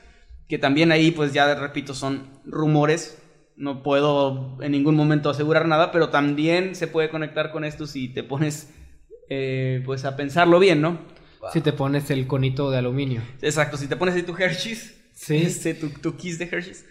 Que también ahí pues ya repito son rumores. No puedo en ningún momento asegurar nada, pero también se puede conectar con esto si te pones eh, pues a pensarlo bien, ¿no? Si te pones el conito de aluminio. Exacto, si te pones ahí tu Hershey's, Sí. este, tu, tu kiss de Hershey's,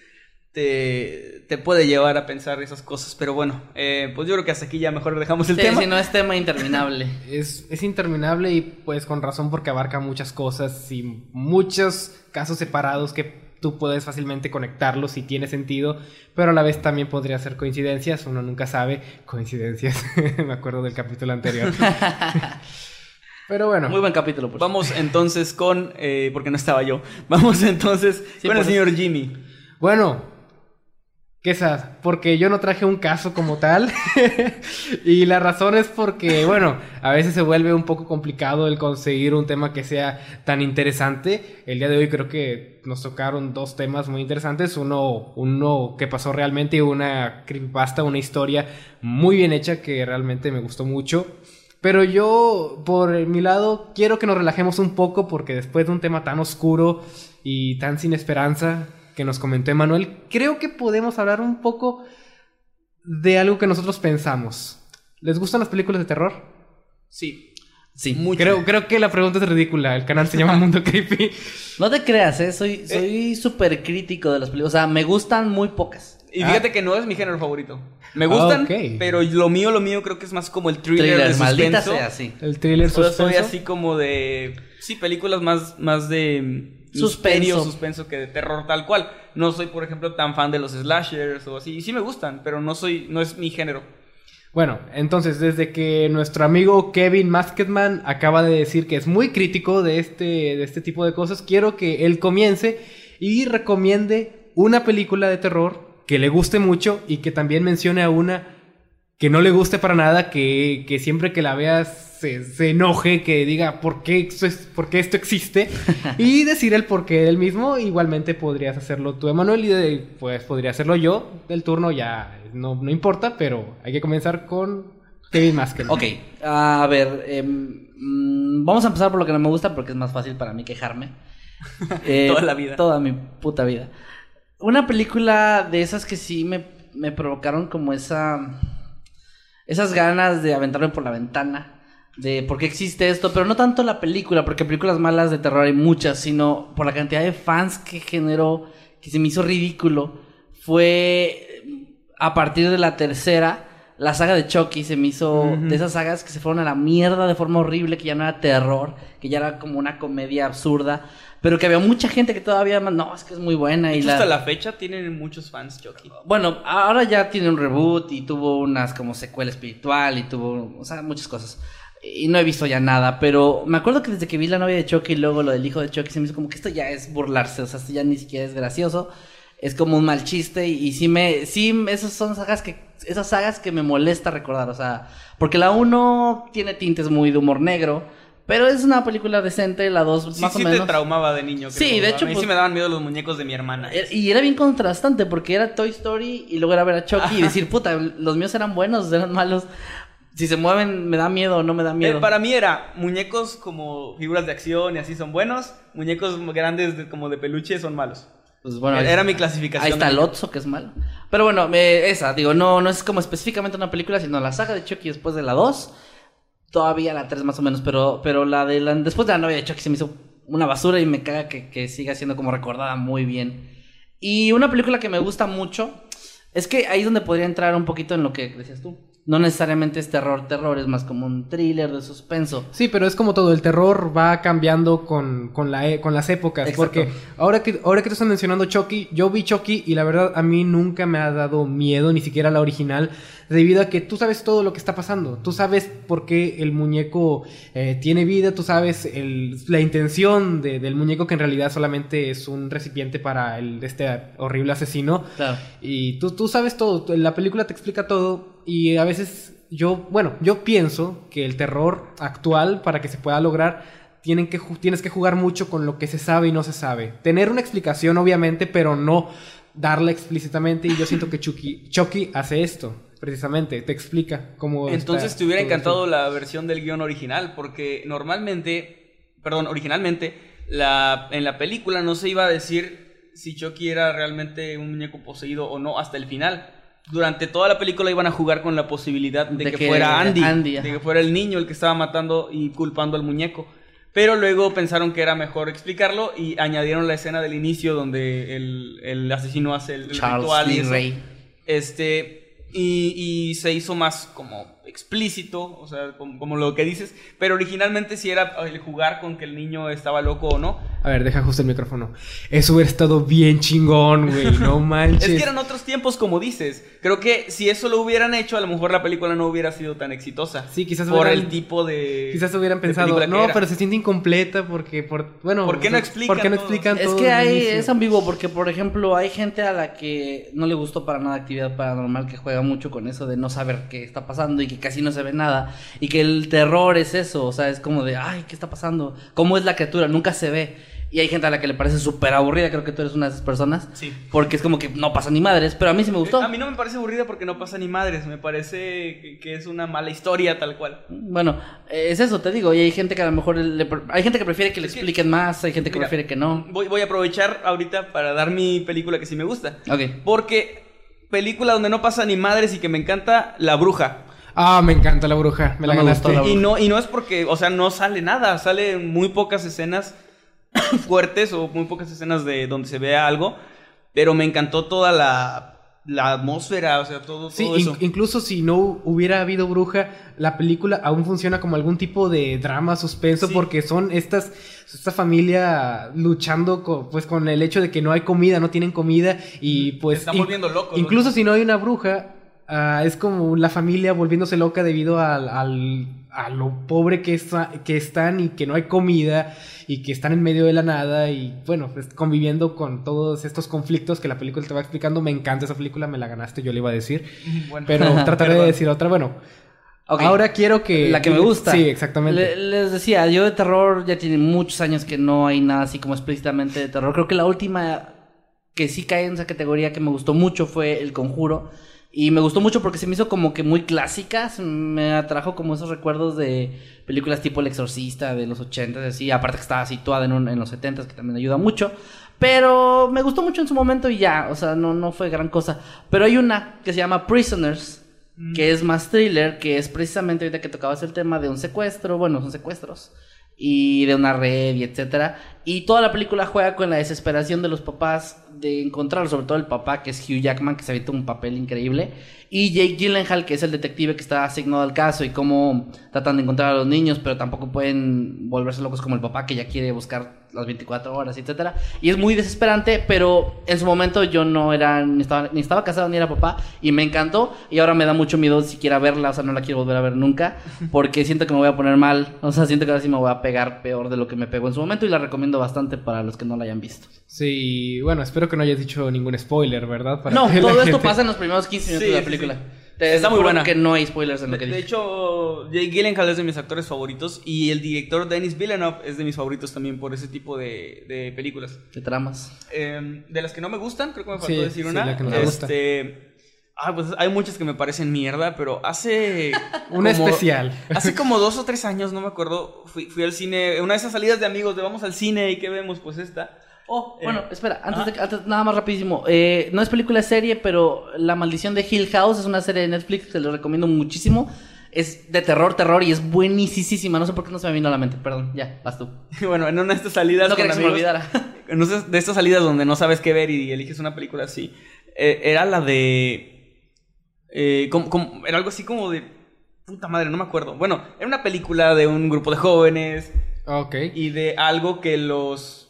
te, te puede llevar a pensar esas cosas. Pero bueno, eh, pues yo creo que hasta aquí ya mejor dejamos el Sí, tema. si no es tema interminable. Es, es interminable y pues con razón porque abarca muchas cosas y muchos casos separados que tú puedes fácilmente conectarlos si tiene sentido, pero a la vez también podría ser coincidencias, uno nunca sabe, coincidencias, me acuerdo del capítulo anterior. pero bueno, Muy buen capítulo, por Vamos entonces con, eh, porque no estaba yo, vamos entonces Sí, con el por señor Jimmy. bueno, ¿qué sabes? Porque yo no traje un caso como tal y la razón es porque, bueno, a veces se vuelve un poco complicado el conseguir un tema que sea tan interesante. El día de hoy creo que nos tocaron dos temas muy interesantes, uno, uno que pasó realmente y una creepypasta, una historia muy bien hecha que realmente me gustó mucho. Pero yo, por mi lado, quiero que nos relajemos un poco porque después de un tema tan oscuro y tan sin esperanza que nos comentó Emanuel, creo que podemos hablar un poco de algo que nosotros pensamos. ¿Les gustan las películas de terror? Sí, Sí. mucho. Creo, creo que la pregunta es ridícula. El canal se llama Mundo Creepy. No te creas, ¿eh? Soy soy súper crítico de las películas. O sea, me gustan muy pocas. Y Ah. fíjate que no es mi género favorito. Me gustan, ok. pero lo mío, lo mío creo que es más como el thriller, Thriller, de maldita suspenso. sea, sí. El thriller Yo soy suspenso. así como de. Sí, películas más, más de. Suspenso. misterio, suspenso que de terror tal cual. No soy, por ejemplo, tan fan de los slashers o así. Y sí me gustan, pero no soy, no es mi género. Bueno, entonces, desde que nuestro amigo Kevin Masketman acaba de decir que es muy crítico de este, de este tipo de cosas, quiero que él comience y recomiende una película de terror que le guste mucho y que también mencione a una que no le guste para nada, que, que siempre que la veas se, se enoje, que diga por qué, esto es- por qué esto existe y decir el porqué del mismo. Igualmente podrías hacerlo tú, Emanuel, y de- pues podría hacerlo yo. Del turno ya no, no importa, pero hay que comenzar con Kevin Maskell. Ok, a ver, em, mm, vamos a empezar por lo que no me gusta porque es más fácil para mí quejarme. Eh, Toda la vida. Toda mi puta vida. Una película de esas que sí me, me provocaron como esa... Esas ganas de aventarme por la ventana. De por qué existe esto, pero no tanto la película, porque películas malas de terror hay muchas, sino por la cantidad de fans que generó, que se me hizo ridículo. Fue a partir de la tercera, la saga de Chucky se me hizo de esas sagas que se fueron a la mierda de forma horrible, que ya no era terror, que ya era como una comedia absurda, pero que había mucha gente que todavía, no, es que es muy buena. Y la... hasta la fecha tienen muchos fans Chucky. Bueno, ahora ya tiene un reboot y tuvo unas como secuela espiritual y tuvo, o sea, muchas cosas. Y no he visto ya nada, pero me acuerdo que desde que vi la novia de Chucky y luego lo del hijo de Chucky se me hizo como que esto ya es burlarse, o sea, esto ya ni siquiera es gracioso, es como un mal chiste y, y sí me, sí, esas son sagas que, esas sagas que me molesta recordar, o sea, porque la uno tiene tintes muy de humor negro, pero es una película decente, la dos Sí, más sí o menos. te traumaba de niño. Sí, creo. de hecho, A mí pues- sí me daban miedo los muñecos de mi hermana. Era- Y era bien contrastante porque era Toy Story y luego era ver a Chucky y decir, puta, los míos eran buenos, eran malos. Si se mueven, me da miedo o no me da miedo. Eh, para mí era muñecos como figuras de acción y así son buenos, muñecos grandes de- como de peluche son malos. Pues bueno, era mi clasificación. Ahí está Lotso, que es malo. Pero bueno, me- esa, digo, no, no es como específicamente una película, sino la saga de Chucky después de la 2. Todavía la 3 más o menos, pero, pero la de la, después de la novia de Chucky se me hizo una basura y me caga que, que siga siendo como recordada muy bien. Y una película que me gusta mucho, es que ahí es donde podría entrar un poquito en lo que decías tú. No necesariamente es terror, terror, es más como un thriller de suspenso. Sí, pero es como todo, el terror va cambiando con, con, la, e- con las épocas. Exacto. Porque ahora que, ahora que tú estás mencionando Chucky, yo vi Chucky y la verdad a mí nunca me ha dado miedo, ni siquiera la original, debido a que tú sabes todo lo que está pasando. Tú sabes por qué el muñeco eh, tiene vida, tú sabes el- la intención de- del muñeco que en realidad solamente es un recipiente para el, este horrible asesino. Claro. Y tú, tú sabes todo, la película te explica todo y a veces yo, bueno, yo pienso que el terror actual para que se pueda lograr tienen que, tienes que jugar mucho con lo que se sabe y no se sabe. Tener una explicación obviamente, pero no darla explícitamente y yo siento que Chucky, Chucky hace esto, precisamente, te explica cómo... Entonces te hubiera encantado eso. la versión del guion original, porque normalmente, perdón, originalmente, la, en la película no se iba a decir si Chucky era realmente un muñeco poseído o no hasta el final. Durante toda la película iban a jugar con la posibilidad de, De que, que fuera Andy, Andy, de que fuera el niño el que estaba matando y culpando al muñeco. Pero luego pensaron que era mejor explicarlo y añadieron la escena del inicio donde el, el asesino hace el, el Charles ritual y Lee eso. Ray. Este, y, y se hizo más como explícito, o sea, como, como lo que dices, pero originalmente sí era el jugar con que el niño estaba loco o no. A ver, deja justo el micrófono. Eso hubiera estado bien chingón, güey, no manches. Es que eran otros tiempos, como dices. Creo que si eso lo hubieran hecho, a lo mejor la película no hubiera sido tan exitosa. Sí, quizás Por hubieran- el tipo de. Quizás hubieran pensado, no, era". pero se siente incompleta porque, por, bueno, ¿Por qué no explican ¿por qué no todo? explican Es que hay, es ambiguo porque, por ejemplo, hay gente a la que no le gustó para nada actividad paranormal que juega mucho con eso de no saber qué está pasando y que casi no se ve nada y que el terror es eso, o sea, es como de, ay, ¿qué está pasando? ¿Cómo es la criatura? Nunca se ve. Y hay gente a la que le parece súper aburrida, creo que tú eres una de esas personas. Sí. Porque es como que no pasa ni madres, pero a mí sí me gustó. A mí no me parece aburrida porque no pasa ni madres. Me parece que, es una mala historia tal cual. Bueno, eh, es eso, te digo, y hay gente que a lo mejor, le- hay gente que prefiere que le que- expliquen más, hay gente que Mira, prefiere que no. Voy, voy a aprovechar ahorita para dar mi película que sí me gusta. Ok. Porque película donde no pasa ni madres y que me encanta, La Bruja. Ah, me encanta la bruja, me la No me ganaste. gustó la Y no, y no es porque, o sea, no sale nada, sale muy pocas escenas fuertes o muy pocas escenas de donde se vea algo, pero me encantó toda la, la atmósfera, o sea, todo, Sí, todo eso. incluso si no hubiera habido bruja, la película aún funciona como algún tipo de drama, suspenso, Sí. porque son estas, esta familia luchando con, pues con el hecho de que no hay comida, no tienen comida y pues... Se están volviendo locos, ¿no? Incluso si no hay una bruja, ah, es como la familia volviéndose loca debido al, al- a lo pobre que, está- que están y que no hay comida y que están en medio de la nada y bueno, pues conviviendo con todos estos conflictos que la película te va explicando. Me encanta esa película, me la ganaste, yo le iba a decir. Bueno, Pero trataré de decir otra. Bueno, ahora quiero que. La que me gusta. Sí, exactamente. Le- les decía, yo de terror ya tiene muchos años que no hay nada así como explícitamente de terror. Creo que la última que sí cae en esa categoría que me gustó mucho fue El Conjuro. Y me gustó mucho porque se me hizo como que muy clásica. se Me atrajo como esos recuerdos de películas tipo El Exorcista de los 80 así. Aparte que estaba situada en, un- en los 70 que también ayuda mucho. Pero me gustó mucho en su momento y ya. O sea, no, no fue gran cosa. Pero hay una que se llama Prisoners que es más thriller, que es precisamente ahorita que tocabas el tema de un secuestro, bueno, son secuestros. Y de una red y etcétera. Y toda la película juega con la desesperación de los papás de encontrarlo, sobre todo el papá que es Hugh Jackman, que se habita un papel increíble, y Jake Gyllenhaal, que es el detective que está asignado al caso y cómo tratan de encontrar a los niños, pero tampoco pueden volverse locos como el papá que ya quiere buscar las 24 horas, etcétera. Y es muy desesperante, pero en su momento yo no era ni estaba, ni estaba casado ni era papá y me encantó y ahora me da mucho miedo siquiera verla, o sea, no la quiero volver a ver nunca porque siento que me voy a poner mal, o sea, siento que ahora sí me voy a pegar peor de lo que me pegó en su momento y la recomiendo bastante para los que no la hayan visto. Sí, bueno, espero que no hayas dicho ningún spoiler, ¿verdad? Para no, todo esto gente- pasa en los primeros 15 minutos Sí, de la sí, película. sí. Te Está muy buena. que no hay spoilers en lo De, que de dije. hecho, Jake Gyllenhaal es de mis actores favoritos y el director Denis Villeneuve es de mis favoritos también por ese tipo de, de películas. ¿Qué tramas? Eh, de las que no me gustan, creo que me faltó Sí, decir sí, una. la que no te gusta. este, ah, pues hay muchas que me parecen mierda, pero hace Una como- especial. Hace como dos o tres años, no me acuerdo, fui, fui al cine, una de esas salidas de amigos de vamos al cine y qué vemos, pues esta. Oh, Eh, bueno, espera, antes, de, antes- nada más rapidísimo. Eh, no es película, es serie, pero La Maldición de Hill House es una serie de Netflix que les recomiendo muchísimo. Es de terror, terror y es buenísima. No sé por qué no se me vino a la mente. Perdón, ya, vas tú. Bueno, en una de estas salidas No quería que se me olvidara. en una de estas salidas donde no sabes qué ver y eliges una película así, eh, era la de... eh, como- como- era algo así como de... Puta madre, no me acuerdo. Bueno, era una película de un grupo de jóvenes Ok. y de algo que los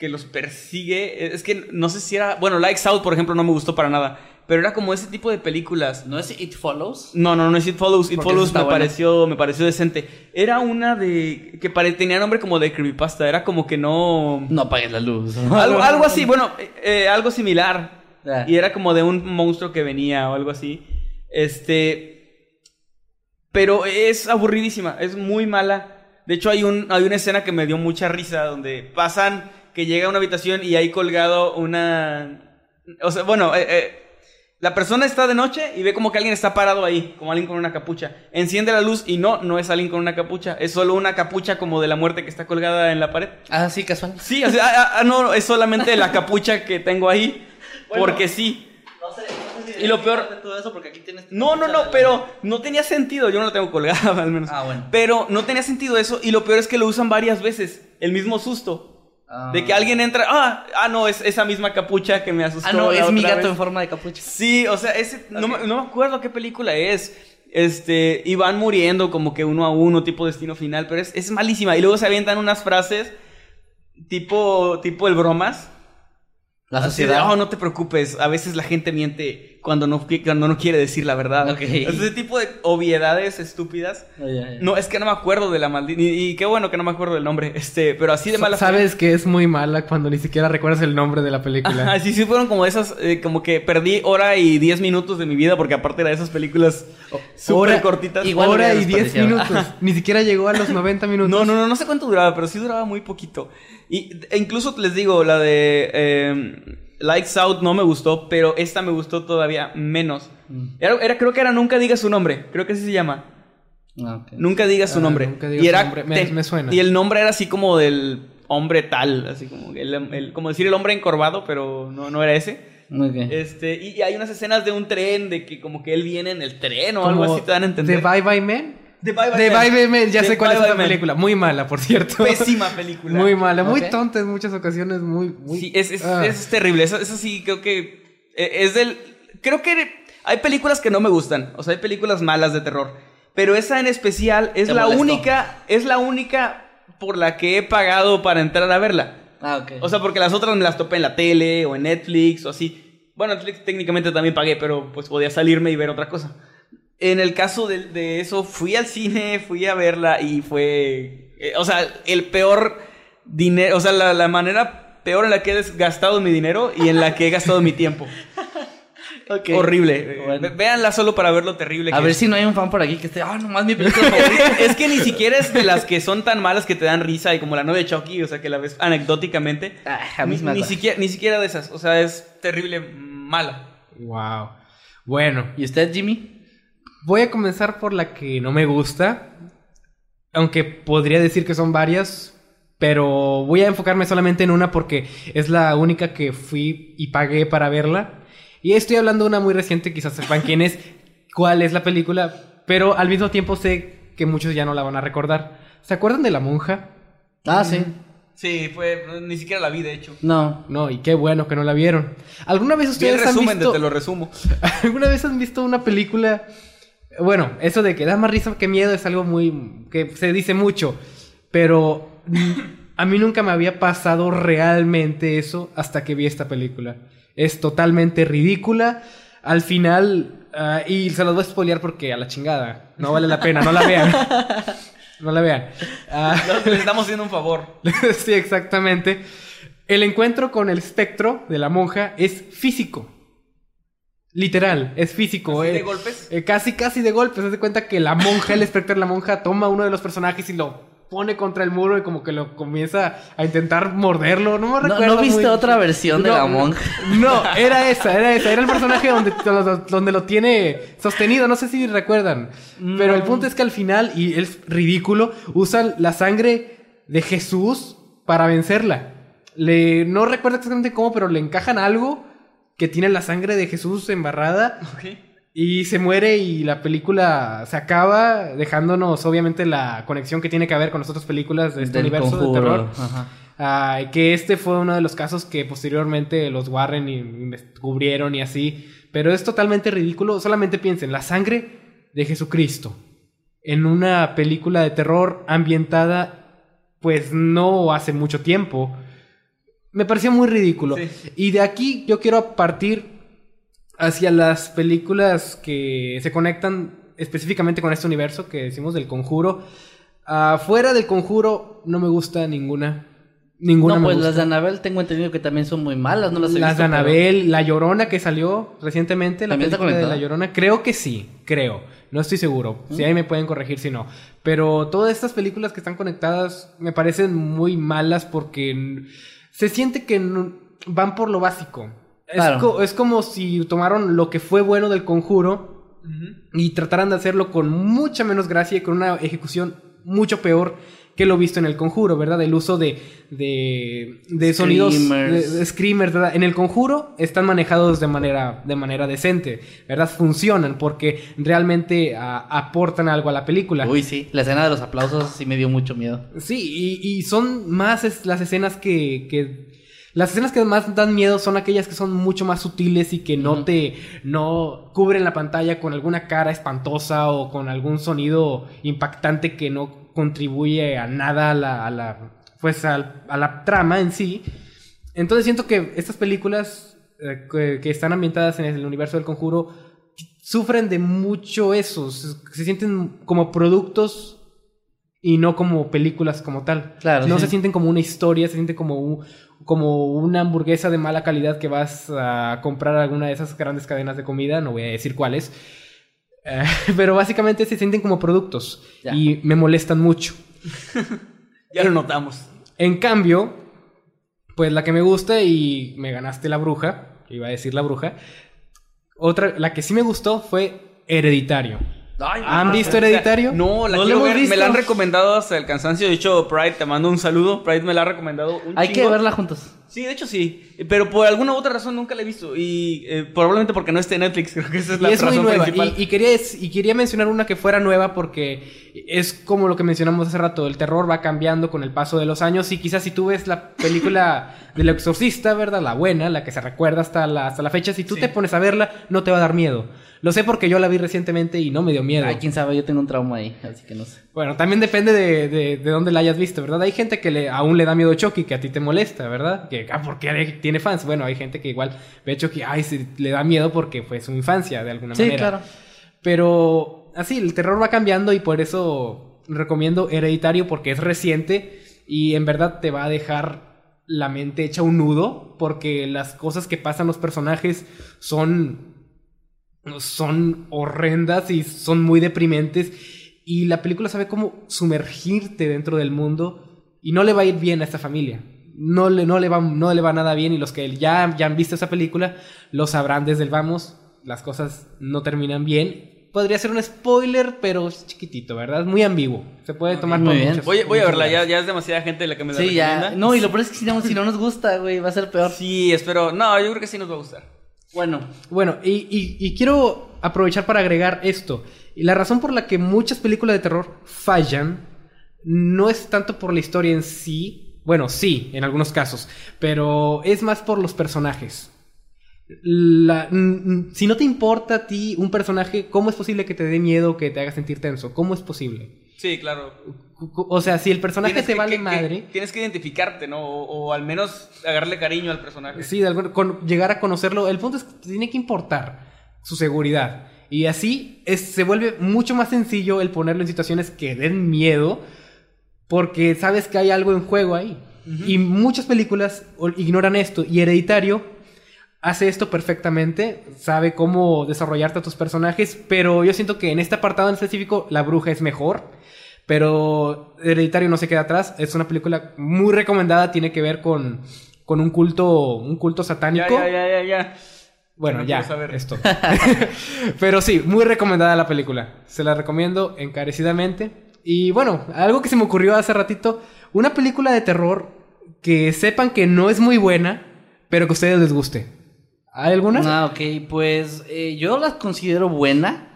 que los persigue. Es que no sé si era, bueno, Lights Out, por ejemplo, no me gustó para nada, pero era como ese tipo de películas. ¿No es It Follows? No, no, no es It Follows. It Follows me pareció, me pareció decente. Era una de que pare- tenía nombre como de creepypasta. Era como que no. No apagues la luz. Algo, algo así, bueno, eh, eh, algo similar. Y era como de un monstruo que venía o algo así. Este. Pero es aburridísima, es muy mala. De hecho, hay, un, hay una escena que me dio mucha risa donde pasan que llega a una habitación y hay colgado una. O sea, bueno, eh, eh, la persona está de noche y ve como que alguien está parado ahí, como alguien con una capucha. Enciende la luz y no, no es alguien con una capucha, es solo una capucha como de la muerte que está colgada en la pared. Ah, sí, casual. Sí, o sea, ah, ah, no, es solamente la capucha que tengo ahí. Bueno. porque sí. No sé, no sé si Y lo peor- de todo eso porque aquí tienes No, no, no, pero no tenía sentido. Yo no la tengo colgada, al menos. Ah, bueno. Pero no tenía sentido eso. Y lo peor es que lo usan varias veces. El mismo susto. Ah. De que alguien entra. Ah, ah no, es esa misma capucha que me asustó. Ah, no, la es mi gato vez. en forma de capucha. Sí, o sea, ese. No, me- no me acuerdo qué película es. Este. Y van muriendo como que uno a uno, tipo destino final. Pero es, es malísima. Y luego se avientan unas frases. Tipo. Tipo el bromas. La de, sociedad. "Oh, no te preocupes, a veces la gente miente cuando no, cuando no quiere decir la verdad. Ok. Ese tipo de obviedades estúpidas. No, es que no me acuerdo de la maldita. Y, y qué bueno que no me acuerdo del nombre. Este, pero así de mala. Sabes que es muy mala cuando ni siquiera recuerdas el nombre de la película. Ajá, sí, sí, fueron como esas. eh, como que perdí hora y diez minutos de mi vida porque aparte era de esas películas súper cortitas. igual Hora y 10 desperdiciado. minutos. Ni siquiera llegó a los 90 minutos. No, no, no, no sé cuánto duraba, pero sí duraba muy poquito. Y e incluso les digo, la de eh, Lights Out no me gustó, pero esta me gustó todavía menos. Mm. Era, era- creo que era Nunca digas su nombre, creo que así se llama. Ah. Nunca digas su Ah, nombre. Nunca digas y su era, nombre. Me- me suena. Y el nombre era así como del hombre tal, así como, el, el- como decir el hombre encorvado, pero no, no era ese. Ok. Este, y, y hay unas escenas de un tren, de que como que él viene en el tren o Como algo así, te dan a entender. The Bye Bye Man. The Bye Bye The Man. Bye Bye Man, ya The sé cuál Bye es Bye esa Man. película. Muy mala, por cierto. Pésima película. Muy mala, muy Ok. tonta en muchas ocasiones, muy... muy Sí, es, es, Ah. es terrible. Eso, eso sí, creo que eh, es del... Creo que hay películas que no me gustan. O sea, hay películas malas de terror. Pero esa en especial es Te la molestó. única... Es la única por la que he pagado para entrar a verla. Ah, ok. O sea, porque las otras me las topé en la tele o en Netflix o así. Bueno, Netflix técnicamente también pagué, pero pues podía salirme y ver otra cosa. En el caso de, de eso, fui al cine, fui a verla y fue... eh, o sea, el peor dinero... O sea, la, la manera peor en la que he gastado mi dinero y en la que he gastado mi tiempo. Horrible. Bueno. Ve- Véanla solo para ver lo terrible A que ver es. si no hay un fan por aquí que esté, ah, nomás mi película favorita. Es que ni siquiera es de las que son tan malas que te dan risa y como la novia de Chucky, o sea, que la ves anecdóticamente. Ah, a mí Ni, siquiera, ni siquiera de esas. O sea, es terrible mala. Wow. Bueno, ¿Y usted, Jimmy? Voy a comenzar por la que no me gusta. Aunque podría decir que son varias. Pero voy a enfocarme solamente en una porque es la única que fui y pagué para verla. Y estoy hablando de una muy reciente, quizás sepan quién es, cuál es la película. Pero al mismo tiempo sé que muchos ya no la van a recordar. ¿Se acuerdan de la monja? Ah, sí. Sí, fue. Ni siquiera la vi, de hecho. No. No, y qué bueno que no la vieron. ¿Alguna vez Vi el ustedes han resumen, de visto... te lo resumo. ¿Alguna vez han visto una película? Bueno, eso de que da más risa que miedo es algo muy... que se dice mucho. Pero a mí nunca me había pasado realmente eso hasta que vi esta película. Es totalmente ridícula. Al final... ah, y se los voy a spoilear porque a la chingada. No vale la pena, no la vean. No la vean. Ah, No, Le estamos haciendo un favor. sí, exactamente. El encuentro con el espectro de la monja es físico. Literal, es físico. ¿Así eh. de golpes? Eh, casi, casi de golpes. Se de cuenta que la monja, el espectro de la monja, toma uno de los personajes y lo pone contra el muro y como que lo comienza a intentar morderlo. No me ¿No, recuerdo. ¿no viste muy- otra versión de No, la monja? No, era esa, era esa. Era el personaje donde, donde lo tiene sostenido. No sé si recuerdan. Pero el punto es que al final, y es ridículo, usan la sangre de Jesús para vencerla. Le, no recuerdo exactamente cómo, pero le encajan algo que tiene la sangre de Jesús embarrada. Y se muere y la película se acaba, dejándonos obviamente la conexión que tiene que haber con las otras películas de este Del universo de terror. ajá. Ah, que este fue uno de los casos que posteriormente los Warren y- descubrieron y así. Pero es totalmente ridículo. Solamente piensen, la sangre de Jesucristo. En una película de terror ambientada, pues no hace mucho tiempo. Me pareció muy ridículo. Sí. Y de aquí yo quiero partir hacia las películas que se conectan específicamente con este universo que decimos del conjuro. Fuera del conjuro no me gusta ninguna. Ninguna No, me pues gusta. las de Anabel tengo entendido que también son muy malas, no las he Las visto. de pero- Anabel, La Llorona que salió recientemente, la ¿También está película de? La Llorona, creo que sí, creo. No estoy seguro. Si ahí me pueden corregir si no. Pero todas estas películas que están conectadas me parecen muy malas porque se siente que van por lo básico. Es, co- es como si tomaron lo que fue bueno del conjuro y trataran de hacerlo con mucha menos gracia y con una ejecución mucho peor que lo visto en el conjuro, ¿verdad? El uso de, de, de sonidos Screamers. de- de screamers, ¿verdad? En el conjuro están manejados de manera, de manera decente, ¿verdad? Funcionan porque realmente ah, aportan algo a la película. Uy, sí, la escena de los aplausos sí me dio mucho miedo. Sí, y, y son más es- las escenas que, que- Las escenas que más dan miedo son aquellas que son mucho más sutiles y que no te... No cubren la pantalla con alguna cara espantosa o con algún sonido impactante que no contribuye a nada a la... a la- pues al- a la trama en sí. Entonces siento que estas películas eh, que, que están ambientadas en el universo del conjuro sufren de mucho eso. Se, se sienten como productos y no como películas como tal. Claro, no sí. se sienten como una historia, se siente como, un- como una hamburguesa de mala calidad que vas a comprar a alguna de esas grandes cadenas de comida, no voy a decir cuáles. Pero básicamente se sienten como productos Ya. y me molestan mucho. Ya lo notamos. En cambio, pues la que me gusta y me ganaste la bruja, iba a decir la bruja, otra, la que sí me gustó fue Hereditario. ¿Han visto Hereditario? No, la No quiero ver. Me visto. la han recomendado hasta el cansancio. De hecho, Pride, te mando un saludo. Pride me la ha recomendado un Hay que verla juntos. Sí, de hecho sí. Pero por alguna u otra razón nunca la he visto. Y eh, probablemente porque no esté en Netflix. Creo que esa es la y es muy razón nueva. principal. Y, y quería, y quería mencionar una que fuera nueva porque es como lo que mencionamos hace rato. El terror va cambiando con el paso de los años. Y quizás si tú ves la película del exorcista, ¿verdad? La buena, la que se recuerda hasta la, hasta la fecha. Si tú Sí. te pones a verla, no te va a dar miedo. Lo sé porque yo la vi recientemente y no me dio miedo. Ay, quién sabe, yo tengo un trauma ahí, así que no sé. Bueno, también depende de, de, de dónde la hayas visto, ¿verdad? Hay gente que le, aún le da miedo Chucky, que a ti te molesta, ¿verdad? Que, ah, porque tiene fans. Bueno, hay gente que igual ve a Chucky, ay, sí, le da miedo porque fue su infancia, de alguna Sí, manera. claro. Pero así, el terror va cambiando y por eso recomiendo Hereditario porque es reciente y en verdad te va a dejar la mente hecha un nudo porque las cosas que pasan los personajes son son horrendas y son muy deprimentes y la película sabe cómo sumergirte dentro del mundo y no le va a ir bien a esta familia. No le, no le, va, no le va nada bien y los que ya, ya han visto esa película lo sabrán desde el vamos. Las cosas no terminan bien. Podría ser un spoiler, pero es chiquitito, ¿verdad? Es muy ambiguo. Se puede tomar muy por bien. muchas- Voy, voy a verla. Ya, es demasiada gente la que me la Sí, ya. No, y lo peor es que si no, si no nos gusta, güey, va a ser peor. Sí, espero. No, yo creo que sí nos va a gustar. Bueno, Bueno, y, y- y quiero aprovechar para agregar esto. Y la razón por la que muchas películas de terror fallan no es tanto por la historia en sí, bueno, sí, en algunos casos, pero es más por los personajes. La- si no te importa a ti un personaje, ¿cómo es posible que te dé miedo, que te haga sentir tenso? ¿Cómo es posible? Sí, claro. O sea, si el personaje Tienes te que- vale que- que- madre, tienes que identificarte, ¿no? O, o al menos agarrarle cariño al personaje. sí, de algún- con- llegar a conocerlo, el punto es que te tiene que importar su seguridad. Y así es, se vuelve mucho más sencillo el ponerlo en situaciones que den miedo, porque sabes que hay algo en juego ahí. Y muchas películas ignoran esto. Y Hereditario hace esto perfectamente, sabe cómo desarrollarte a tus personajes, pero yo siento que en este apartado en específico la bruja es mejor. Pero Hereditario no se queda atrás. Es una película muy recomendada. Tiene que ver con, con un culto. Un culto Ya, satánico. ya, ya, ya, ya. Bueno, No ya. saber. Esto. Pero sí, muy recomendada la película. Se la recomiendo encarecidamente. Y bueno, algo que se me ocurrió hace ratito. Una película de terror que sepan que no es muy buena, pero que a ustedes les guste. ¿Hay alguna? Ah, ok, pues eh, yo las considero buena.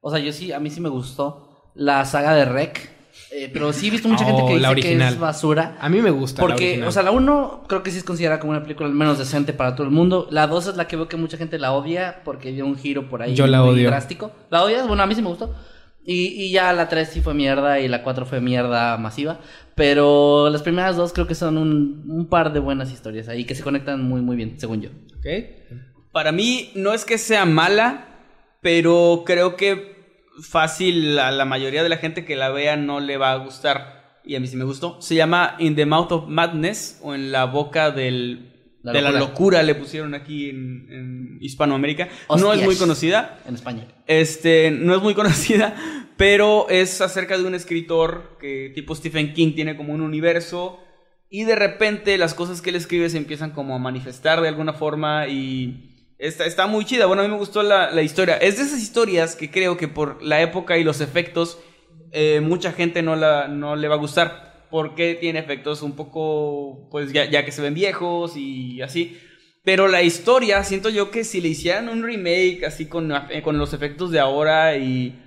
O sea, yo sí, a mí sí me gustó la saga de Rec. Eh, pero sí he visto mucha gente Oh, que dice la que es basura. A mí me gusta. Porque, o sea, la 1 creo que sí es considerada como una película al menos decente para todo el mundo. La 2 es la que veo que mucha gente la odia porque dio un giro por ahí Yo la muy odio. drástico. ¿La odias? Bueno, a mí sí me gustó. Y, y ya la 3 sí fue mierda y la 4 fue mierda masiva. Pero las primeras dos creo que son un, un par de buenas historias ahí que se conectan muy, muy bien, según yo. Ok. Para mí no es que sea mala, pero creo que fácil a la mayoría de la gente que la vea no le va a gustar. Y a mí sí me gustó. Se llama In the Mouth of Madness o en la boca del, La de la locura. le pusieron aquí en, en Hispanoamérica. No es muy conocida. En España. Este, no es muy conocida, pero es acerca de un escritor que tipo Stephen King tiene como un universo y de repente las cosas que él escribe se empiezan como a manifestar de alguna forma y está, está muy chida. Bueno, a mí me gustó la, la historia. Es de esas historias que creo que por la época y los efectos eh, mucha gente no, la, no le va a gustar porque tiene efectos un poco, pues ya, que se ven viejos y así. Pero la historia, siento yo que si le hicieran un remake así con, eh, con los efectos de ahora y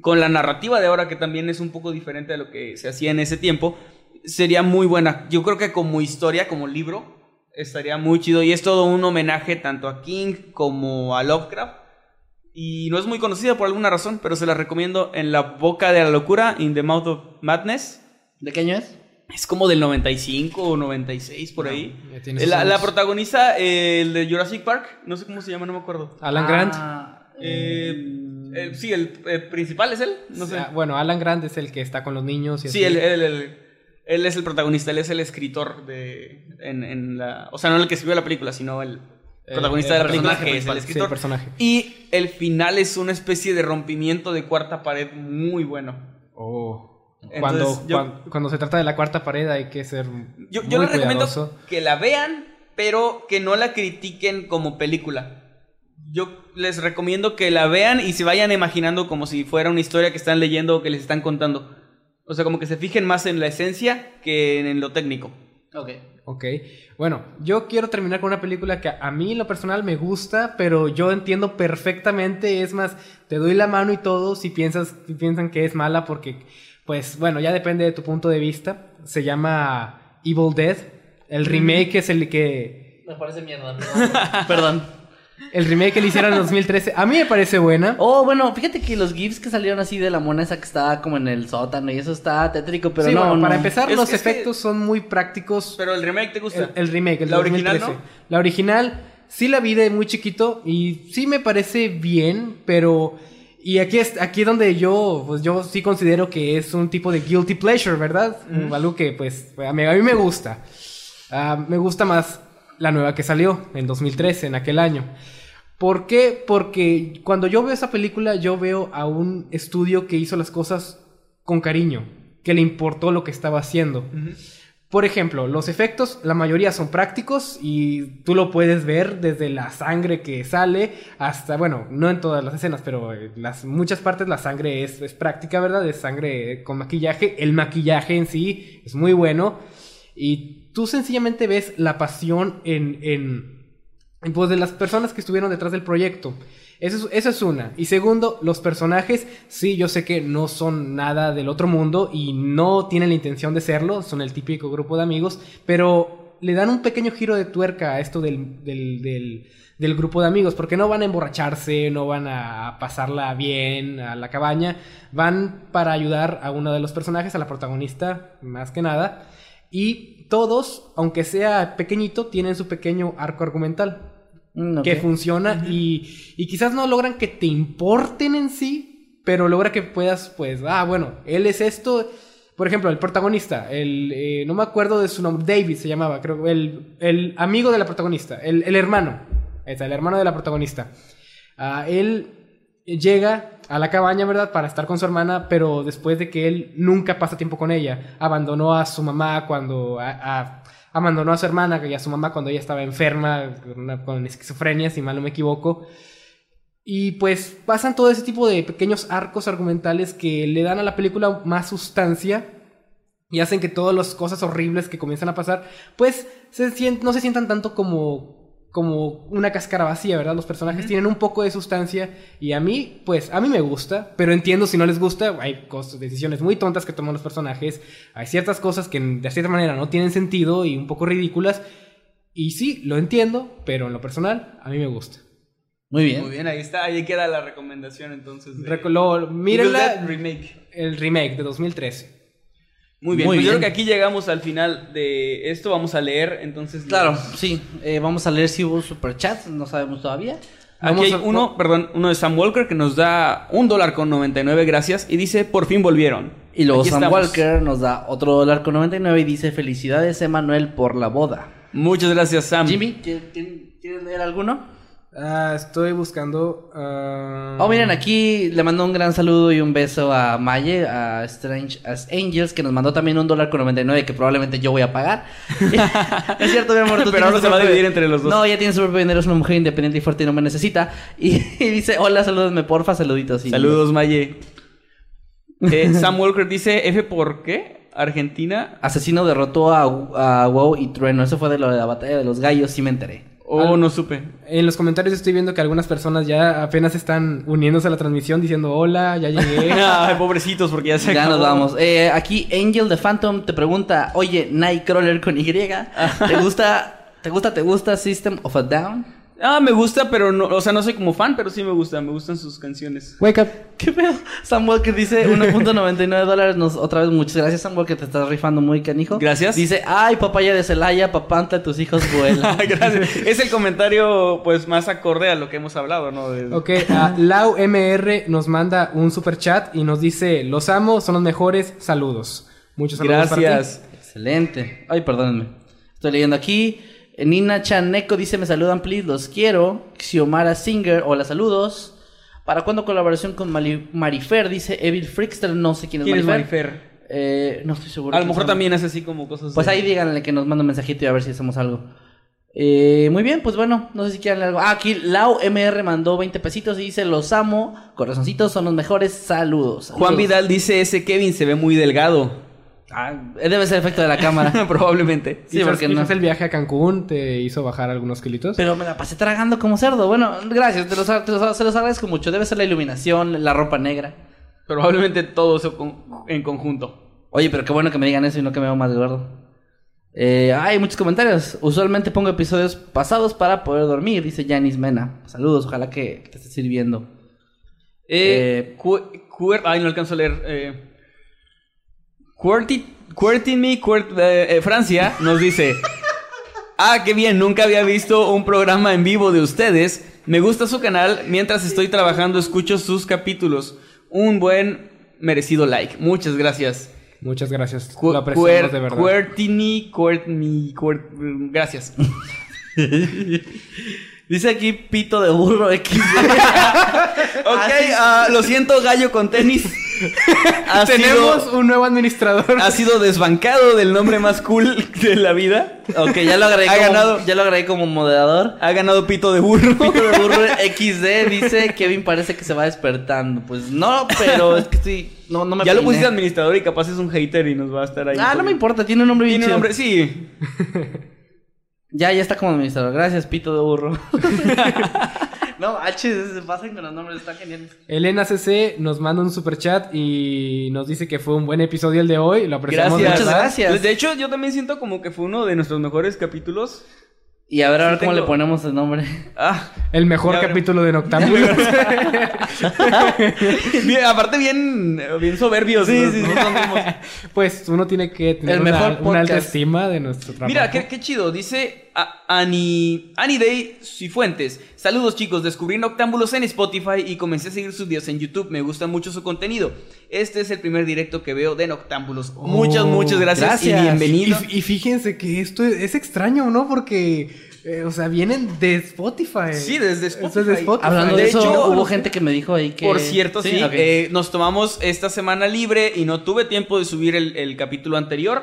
con la narrativa de ahora, que también es un poco diferente de lo que se hacía en ese tiempo, sería muy buena. Yo creo que como historia, como libro, estaría muy chido. Y es todo un homenaje tanto a King como a Lovecraft. Y no es muy conocida por alguna razón, pero se la recomiendo en La Boca de la Locura, In the Mouth of Madness. ¿De qué año es? Es como del 95 o 96 por ahí. La, la años. protagoniza eh, el de Jurassic Park, no sé cómo se llama, no me acuerdo. Alan Grant. Ah, Eh, eh, sí, el eh, principal es él, no sé. Ah, Bueno, Alan Grant es el que está con los niños. Y Sí, él, él- él- él es el protagonista, él es el escritor de. En, en la, o sea, no el que escribió la película, sino el El- protagonista el de la película, que es el sí, escritor. el personaje. Y el final es una especie de rompimiento de cuarta pared muy bueno. Oh. Entonces, Cuando, yo- cuan- cuando se trata de la cuarta pared hay que ser Yo, muy yo les recomiendo cuidadoso. que la vean, pero que no la critiquen como película. Yo les recomiendo que la vean y se vayan imaginando como si fuera una historia que están leyendo o que les están contando. O sea, como que se fijen más en la esencia que en lo técnico. Ok. Ok, bueno, yo quiero terminar con una película que a mí en lo personal me gusta, pero yo entiendo perfectamente, es más, te doy la mano y todo si piensas, si piensan que es mala porque, pues bueno, ya depende de tu punto de vista. Se llama Evil Dead. El remake es el que Me parece mierda, perdón. Perdón. el remake que le hicieron en 2013. A mí me parece buena. Oh, bueno, fíjate que los GIFs que salieron así de la mona esa que estaba como en el sótano y eso está tétrico, pero sí, no, bueno, para empezar, Es los que- es que- efectos son muy prácticos. Pero el remake te gusta. El, el remake, el ¿La de original 2013. no? La original sí la vi de muy chiquito y sí me parece bien, pero y aquí es aquí donde yo pues yo sí considero que es un tipo de guilty pleasure, ¿verdad? Algo que pues a mí, a mí me gusta. Ah, me gusta más la nueva que salió en 2013, en aquel año. ¿Por qué? Porque cuando yo veo esa película, yo veo a un estudio que hizo las cosas con cariño, que le importó lo que estaba haciendo. Por ejemplo, los efectos, la mayoría son prácticos y tú lo puedes ver desde la sangre que sale hasta, bueno, no en todas las escenas, pero en las muchas partes la sangre es, es práctica, ¿verdad? Es sangre con maquillaje. El maquillaje en sí es muy bueno y tú sencillamente ves la pasión en, en, en, pues de las personas que estuvieron detrás del proyecto. Eso es, una. Y segundo, los personajes, sí, yo sé que no son nada del otro mundo y no tienen la intención de serlo, son el típico grupo de amigos, pero le dan un pequeño giro de tuerca a esto del, del, del, del grupo de amigos, porque no van a emborracharse, no van a pasarla bien a la cabaña, van para ayudar a uno de los personajes, a la protagonista, más que nada, y todos, aunque sea pequeñito, tienen su pequeño arco argumental Mm, que funciona y, y quizás no logran que te importen en sí, pero logra que puedas, pues, ah, bueno, él es esto. Por ejemplo, el protagonista, el, eh, no me acuerdo de su nombre, David se llamaba, creo, el, el amigo de la protagonista, el, el hermano, está, el hermano de la protagonista. Ah, él llega a la cabaña, ¿verdad? Para estar con su hermana, pero después de que él nunca pasa tiempo con ella, abandonó a su mamá cuando... a- a- abandonó a su hermana y a su mamá cuando ella estaba enferma con, esquizofrenia, si mal no me equivoco. Y pues pasan todo ese tipo de pequeños arcos argumentales que le dan a la película más sustancia y hacen que todas las cosas horribles que comienzan a pasar, pues se no se sientan tanto como, como una cáscara vacía, ¿verdad? Los personajes tienen un poco de sustancia y a mí, pues a mí me gusta, pero entiendo si no les gusta, hay cosas, decisiones muy tontas que toman los personajes, hay ciertas cosas que de cierta manera no tienen sentido y un poco ridículas. Y sí, lo entiendo, pero en lo personal, a mí me gusta. Muy bien. Muy bien, ahí está, ahí queda la recomendación entonces. de- Reco- lo- mírenla, Remake. el remake de 2013. Muy bien, Muy pues yo creo que aquí llegamos al final de esto, vamos a leer entonces. Claro, los- sí. Eh, vamos a leer si hubo superchats, no sabemos todavía. Aquí hay a- uno, perdón, uno de Sam Walker que nos da un dólar con 99 gracias y dice, por fin volvieron. Y luego Aquí Sam estamos. Walker nos da otro dólar con 99 y dice felicidades Emanuel por la boda. Muchas gracias, Sam. Jimmy, ¿quieres, quieres leer alguno? Ah, estoy buscando. ah, Oh, miren, aquí le mando un gran saludo y un beso a Maye, a Strange as Angels, que nos mandó también un dólar con 99 que probablemente yo voy a pagar. es cierto, mi amor. tú Pero ahora se va a dividir entre los dos. No, ya tiene su propio dinero, es una mujer independiente y fuerte y no me necesita. Y, y dice, hola, salúdame, porfa, saluditos. Y- Saludos, Maye. Eh, Sam Walker dice, F por qué? Argentina. Asesino derrotó a, a WoW y Trueno. Eso fue de lo de la batalla de los gallos, sí me enteré. Oh, no supe. En los comentarios estoy viendo que algunas personas ya apenas están uniéndose a la transmisión diciendo hola, ya llegué. Ay, pobrecitos, porque ya se Ya acabó. nos vamos. Eh, aquí Angel de Phantom te pregunta, oye, Nightcrawler con Y, ¿te gusta, te gusta, te gusta System of a Down? Ah, me gusta, pero no, o sea, no soy como fan, pero sí me gusta, me gustan sus canciones. Wake up. ¿Qué pedo? Sam Walker dice 1.99 dólares. Nos, otra vez, muchas gracias, Sam Walker. Te estás rifando muy canijo. Gracias. Dice, ay, papaya de Celaya, papanta, tus hijos vuelan. Gracias. Es el comentario, pues, más acorde a lo que hemos hablado, ¿no? De- Ok, ah, Lau MR nos manda un super chat y nos dice: Los amo, son los mejores. Saludos. Muchos saludos. para ti. Gracias. Excelente. Ay, perdónenme. Estoy leyendo aquí. Nina Chaneco dice, me saludan, please, los quiero. Xiomara Singer, hola, saludos. ¿Para cuándo colaboración con Mali- Marifer? Dice Evil Freakster, no sé quién es ¿Quién es Marifer. Eh, no estoy seguro. A lo mejor también hace así como cosas. Pues de- ahí díganle que nos manda un mensajito y a ver si hacemos algo. Eh, muy bien, pues bueno, no sé si quieren algo. Ah, aquí Lau MR mandó 20 pesitos y dice, los amo, corazoncitos son los mejores, saludos. Juan. Vidal dice: Ese Kevin se ve muy delgado. Ah, debe ser efecto de la cámara. Probablemente. Sí, porque no. el viaje a Cancún te hizo bajar algunos kilitos. Pero me la pasé tragando como cerdo. Bueno, gracias, te los, te los- se los agradezco mucho. Debe ser la iluminación, la ropa negra. Probablemente todo eso con- en conjunto. Oye, pero qué bueno que me digan eso y no que me veo más gordo. Eh, hay muchos comentarios. Usualmente pongo episodios pasados para poder dormir, dice Janis Mena. Saludos, ojalá que te esté sirviendo. Eh, cuer- ay, no alcanzo a leer. Eh, Querti- Quertin-me, Quert- eh, eh, Francia nos dice: Ah, qué bien, nunca había visto un programa en vivo de ustedes. Me gusta su canal. Mientras estoy trabajando, escucho sus capítulos. Un buen merecido like. Muchas gracias. Muchas gracias. Cu- Lo apreciamos Quer- de verdad. Quertini, Quert- Quert- Gracias. Dice aquí Pito de Burro X. Ok, ah, lo siento, gallo con tenis. Ha Tenemos sido- un nuevo administrador. ha sido desbancado del nombre más cool de la vida. ok, ya lo agregué Ha como, ganado. ya lo agregué como moderador. Ha ganado pito de burro. Pito de Burro XD dice Kevin parece que se va despertando. Pues no, pero es que estoy. No, no me ya lo pusiste administrador y capaz es un hater y nos va a estar ahí. Ah, no me importa, tiene un nombre bien Tiene un nombre, sí. Ya, ya está como administrador. Gracias, pito de burro. No, H se pasan con los nombres, están geniales. Elena CC nos manda un super chat y nos dice que fue un buen episodio el de hoy. Lo apreciamos. Gracias. Muchas gracias. De hecho, yo también siento como que fue uno de nuestros mejores capítulos. Y a ver, a ver Sí cómo tengo- le ponemos el nombre. Ah, El mejor capítulo de Noctámbulos. bien- aparte bien, bien soberbios. Sí, sí, sí. pues uno tiene que tener El una, mejor una alta estima de nuestro trabajo. Mira, qué, qué chido. Dice Ani, Ani Day Cifuentes. Saludos chicos, descubrí Noctámbulos en Spotify y comencé a seguir sus videos en YouTube. Me gusta mucho su contenido. Este es el primer directo que veo de Noctámbulos. muchas, Oh, muchas gracias, gracias. y bienvenido. Y, y fíjense que esto es, es extraño, ¿no? Porque, eh, o sea, vienen de Spotify. Sí, desde Spotify. de Spotify. Hablando de, De eso, hecho, hubo los- gente que me dijo ahí que. Por cierto, sí, eh, nos tomamos esta semana libre y no tuve tiempo de subir el, el capítulo anterior.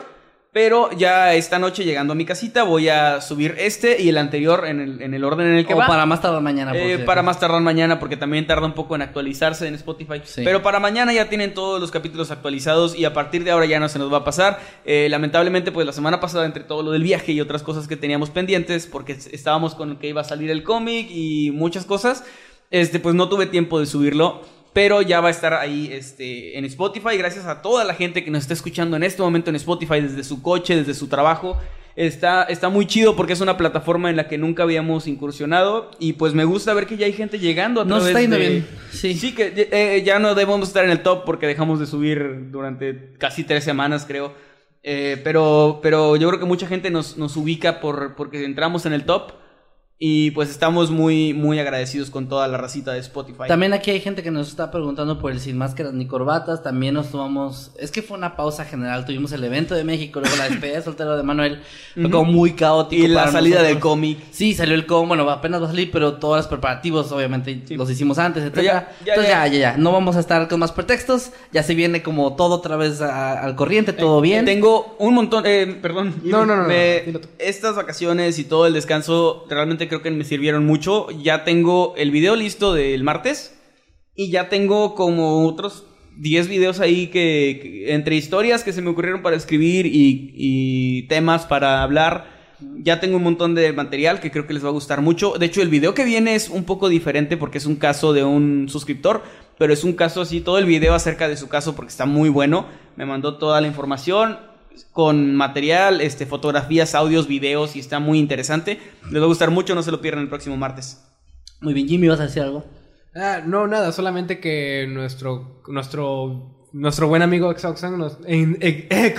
Pero ya esta noche llegando a mi casita voy a subir este y el anterior en el, en el orden en el que o va. para más tardar mañana. por Eh, para más tardar mañana, porque también tarda un poco en actualizarse en Spotify. Sí. Pero para mañana ya tienen todos los capítulos actualizados y a partir de ahora ya no se nos va a pasar. Eh, lamentablemente, pues la semana pasada, entre todo lo del viaje y otras cosas que teníamos pendientes, porque estábamos con que iba a salir el cómic y muchas cosas, este, pues no tuve tiempo de subirlo. Pero ya va a estar ahí este, en Spotify. Gracias a toda la gente que nos está escuchando en este momento en Spotify, desde su coche, desde su trabajo. Está, está muy chido porque es una plataforma en la que nunca habíamos incursionado. Y pues me gusta ver que ya hay gente llegando a Nos través está yendo de- bien, sí. Sí, que eh, ya no debemos estar en el top porque dejamos de subir durante casi tres semanas, creo. Eh, pero, pero yo creo que mucha gente nos, nos ubica por, porque entramos en el top. Y pues estamos muy, muy agradecidos con toda la racita de Spotify. También aquí hay gente que nos está preguntando por el Sin Máscaras ni Corbatas. También nos tomamos. Es que fue una pausa general. Tuvimos el evento de México, luego la despedida de soltero de Manuel. Fue como muy caótico. y la salida nosotros. del cómic. Sí, salió el com, bueno, apenas va a salir, pero todos los preparativos, obviamente, Sí. los hicimos antes, etcétera. ya- ya- Entonces ya. ya, ya, ya, no vamos a estar con más pretextos, ya se viene como todo otra vez a- al corriente, todo bien. Tengo un montón, eh, perdón. No, no, no, no, Me- dilo tú. estas vacaciones y todo el descanso realmente creo que me sirvieron mucho. Ya tengo el video listo del martes y ya tengo como otros 10 videos ahí que, que- entre historias que se me ocurrieron para escribir y, y temas para hablar. Ya tengo un montón de material que creo que les va a gustar mucho. De hecho, el video que viene es un poco diferente porque es un caso de un suscriptor, pero es un caso así, todo el video acerca de su caso porque está muy bueno. Me mandó toda la información con material, este, fotografías, audios, videos y está muy interesante. Les va a gustar mucho, no se lo pierdan el próximo martes. Muy bien, Jimmy, ¿vas a decir algo? Ah, no, nada, solamente que nuestro nuestro nuestro buen amigo ex nos en- eh, eh,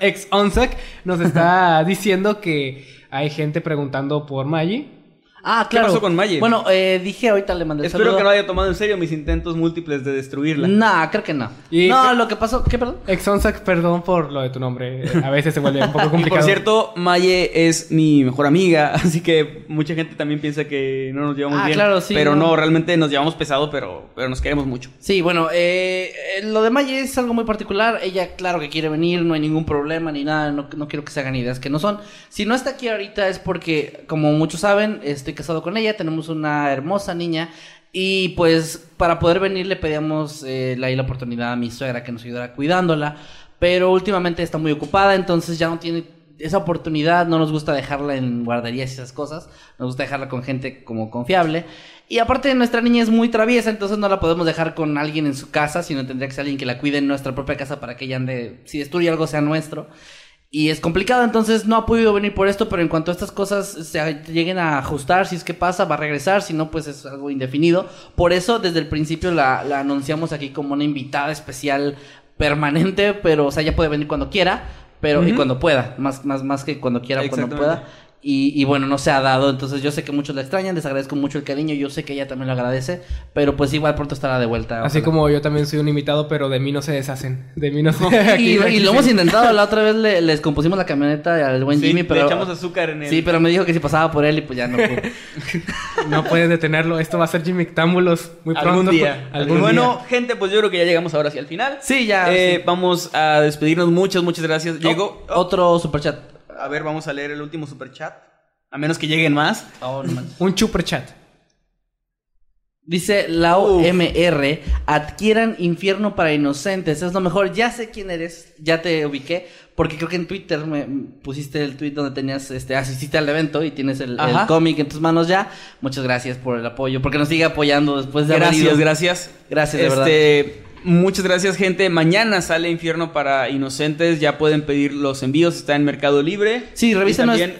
ex Onsac nos está diciendo que hay gente preguntando por Maggi. Ah, ¿Qué claro. pasó con Maye? Bueno, eh, dije ahorita le mandé el Espero saludo. que no haya tomado en serio mis intentos múltiples de destruirla. Nah, creo que no. Y- no, lo que pasó, ¿qué, perdón? Ex Onsac, perdón por lo de tu nombre. A veces se vuelve un poco complicado. por cierto, Maye es mi mejor amiga, así que mucha gente también piensa que no nos llevamos Ah, bien. claro, sí, Pero no. no. realmente nos llevamos pesado, pero, pero nos queremos mucho. Sí, bueno, eh, eh, lo de Maya es algo muy particular. Ella, claro que quiere venir, no hay ningún problema ni nada. No, no quiero que se hagan ideas que no son. Si no está aquí ahorita es porque, como muchos saben, casado con ella. Tenemos una hermosa niña. Y pues, para poder venir, le pedíamos eh, la oportunidad a mi suegra que nos ayudara cuidándola. Pero últimamente está muy ocupada, entonces ya no tiene esa oportunidad. No nos gusta dejarla en guarderías y esas cosas. Nos gusta dejarla con gente como confiable. Y aparte nuestra niña es muy traviesa, entonces no la podemos dejar con alguien en su casa, sino tendría que ser alguien que la cuide en nuestra propia casa para que ella ande, si destruye algo sea nuestro. Y es complicado, entonces no ha podido venir por esto, pero en cuanto a estas cosas se lleguen a ajustar, si es que pasa, va a regresar, si no, pues es algo indefinido. Por eso desde el principio la, la anunciamos aquí como una invitada especial permanente, pero o sea, ella puede venir cuando quiera, pero y cuando pueda, más, más, más que cuando quiera, cuando pueda. Y, y bueno, no se ha dado, entonces yo sé que muchos la extrañan, les agradezco mucho el cariño, yo sé que ella también lo agradece, pero pues igual pronto estará de vuelta. Así como yo también soy un invitado, pero de mí no se deshacen. De mí no se... Y, aquí- y aquí lo sí. hemos intentado, la otra vez le, les compusimos la camioneta al buen Sí, Jimmy, pero... Le echamos azúcar en el... Sí, pero me dijo que si pasaba por él y pues ya no pudo. No puedes detenerlo. Esto va a ser Jimmy Támbulos muy pronto. Algún día. Algún bueno, día. gente, pues yo creo que ya llegamos ahora hacia el final. Sí, ya. Eh, sí. Vamos a despedirnos. Muchas, muchas gracias. Llegó. Oh, Otro superchat. A ver, vamos a leer el último super chat. A menos que lleguen más. Oh, no manches. Un super chat. Dice la OMR, adquieran infierno para inocentes. Es lo mejor. Ya sé quién eres, ya te ubiqué, porque creo que en Twitter me pusiste el tweet donde tenías, este, asististe al evento y tienes el, cómic en tus manos ya. Muchas gracias por el apoyo, porque nos sigue apoyando después de haber Gracias, ido. gracias. Gracias, de verdad. Muchas gracias, gente. Mañana sale Infierno para Inocentes. Ya pueden pedir los envíos. Está en Mercado Libre. Sí, revisen, también-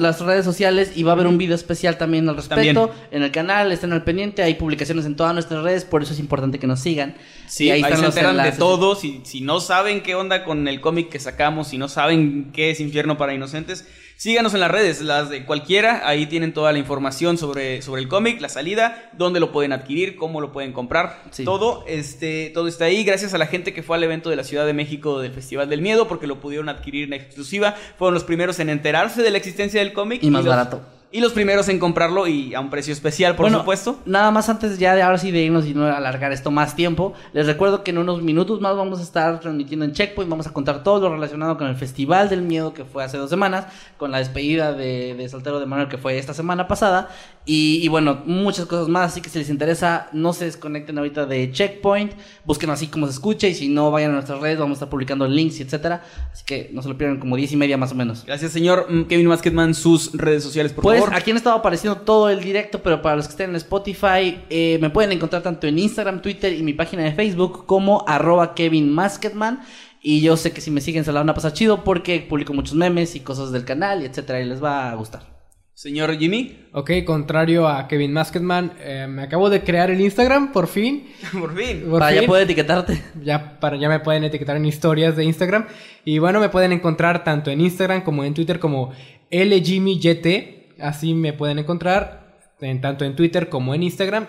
las redes sociales y va a haber un video especial también al respecto También. en el canal, estén al pendiente, hay publicaciones en todas nuestras redes, por eso es importante que nos sigan. Sí, Y ahí, se los enteran de enlaces. todo. Si, si no saben qué onda con el cómic que sacamos, si no saben qué es Infierno para Inocentes, síganos en las redes, las de cualquiera. Ahí tienen toda la información sobre, sobre el cómic, la salida, dónde lo pueden adquirir, cómo lo pueden comprar. Sí. Todo, este, todo está ahí. Gracias a la gente que fue al evento de la Ciudad de México del Festival del Miedo, porque lo pudieron adquirir en exclusiva. Fueron los primeros en enterarse de la existencia del cómic. Y más los- barato. Y los primeros en comprarlo y a un precio especial, por Bueno, supuesto. Nada más antes ya de ahora sí de irnos y no alargar esto más tiempo, les recuerdo que en unos minutos más vamos a estar transmitiendo en Checkpoint, vamos a contar todo lo relacionado con el Festival del Miedo que fue hace dos semanas, con la despedida de, de Soltero de Manuel que fue esta semana pasada, y, y bueno, muchas cosas más, así que si les interesa, no se desconecten ahorita de Checkpoint, busquen así como se escucha, y si no, vayan a nuestras redes, vamos a estar publicando links y etcétera, así que no se lo pierdan como diez y media más o menos. Gracias, señor Mm, Kevin Masketman. Sus redes sociales, por Pues favor. aquí han estado apareciendo todo el directo, pero para los que estén en Spotify, eh, me pueden encontrar tanto en Instagram, Twitter y mi página de Facebook como arroba Kevin Masketman. Y yo sé que si me siguen se la van a pasar chido porque publico muchos memes y cosas del canal y etcétera, y les va a gustar. Señor Jimmy, Ok, contrario a Kevin Masketman, eh, me acabo de crear el Instagram, por fin. por fin. Por para fin. ya poder etiquetarte. Ya, para, ya me pueden etiquetar en historias de Instagram. Y bueno, me pueden encontrar tanto en Instagram como en Twitter como LJimmyYT. Así me pueden encontrar en, tanto en Twitter como en Instagram.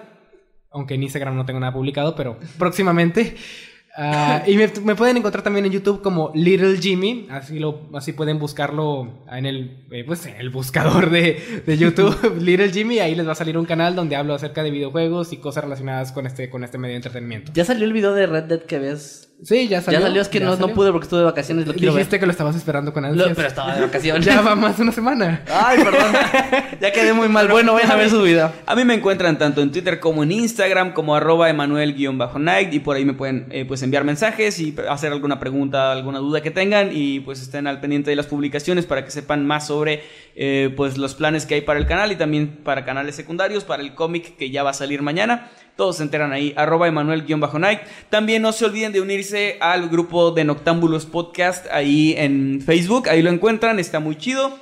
Aunque en Instagram no tengo nada publicado, pero próximamente. Ah, y me, me pueden encontrar también en YouTube como Little Jimmy. Así, lo, así pueden buscarlo en el, eh, pues, en el buscador de, de YouTube, Little Jimmy. Ahí les va a salir un canal donde hablo acerca de videojuegos y cosas relacionadas con este, con este medio de entretenimiento. Ya salió el video de Red Dead que ves. Sí, ya salió. ya salió, es que no, no pude porque estuve de vacaciones, lo quiero ver. Dijiste que lo estabas esperando con Lo- ansias. pero estaba de vacaciones. Ya va más de una semana. Ay, perdón. ya quedé muy mal. Bueno, vayan a ver su video. A mí me encuentran tanto en Twitter como en Instagram, como arroba Emanuel-Night, y por ahí me pueden eh, pues enviar mensajes y hacer alguna pregunta, alguna duda que tengan, y pues estén al pendiente de las publicaciones para que sepan más sobre eh, pues los planes que hay para el canal y también para canales secundarios, para el cómic que ya va a salir mañana. Todos se enteran ahí, arroba Emanuel-Night. También no se olviden de unirse al grupo de Noctámbulos Podcast ahí en Facebook, ahí lo encuentran, está muy chido.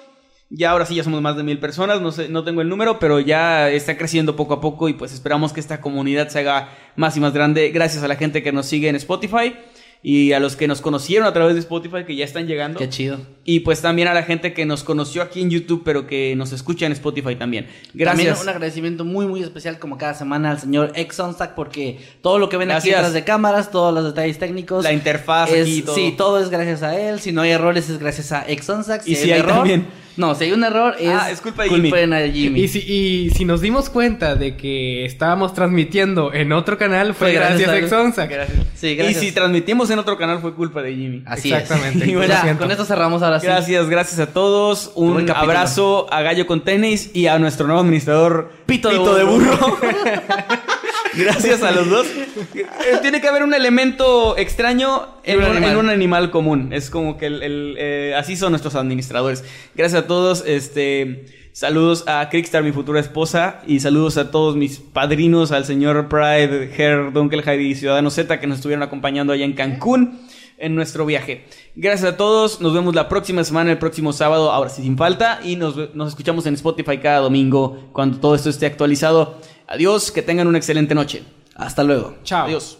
Ya ahora sí ya somos más de mil personas, no sé, no tengo el número, pero ya está creciendo poco a poco y pues esperamos que esta comunidad se haga más y más grande gracias a la gente que nos sigue en Spotify y a los que nos conocieron a través de Spotify que ya están llegando. Qué chido. Y pues también a la gente que nos conoció aquí en YouTube, pero que nos escucha en Spotify también. Gracias. También un agradecimiento muy, muy especial, como cada semana, al señor Exonstack, porque todo lo que ven aquí detrás de cámaras, todos los detalles técnicos. La interfaz es- aquí y todo. Sí, todo es gracias a él. Si no hay errores, es gracias a Exonstack. Y hay si un hay error, también. No, si hay un error, es, Ah, es culpa de Jimmy. Jimmy. Y si, y si nos dimos cuenta de que estábamos transmitiendo en otro canal, fue, Fue gracias gracias a. Sí, Y si transmitimos en otro canal fue culpa de Jimmy. Así Exactamente. es. Y bueno, ya, con esto cerramos ahora sí. Gracias, gracias a todos. Un abrazo a Gallo con Tenis y a nuestro nuevo administrador Pito de de burro. Burro. gracias a los dos. Eh, Tiene que haber un elemento extraño en un un, animal. en un animal común. Es como que el, el, eh, así son nuestros administradores. Gracias a todos. Este. Saludos a Crickstar, mi futura esposa, y saludos a todos mis padrinos, al señor Pride, Herr Dunkelheide y Ciudadano Z que nos estuvieron acompañando allá en Cancún en nuestro viaje. Gracias a todos, nos vemos la próxima semana, el próximo sábado, ahora sí sin falta, y nos escuchamos en Spotify cada domingo cuando todo esto esté actualizado. Adiós, que tengan una excelente noche. Hasta luego. Chao. Adiós.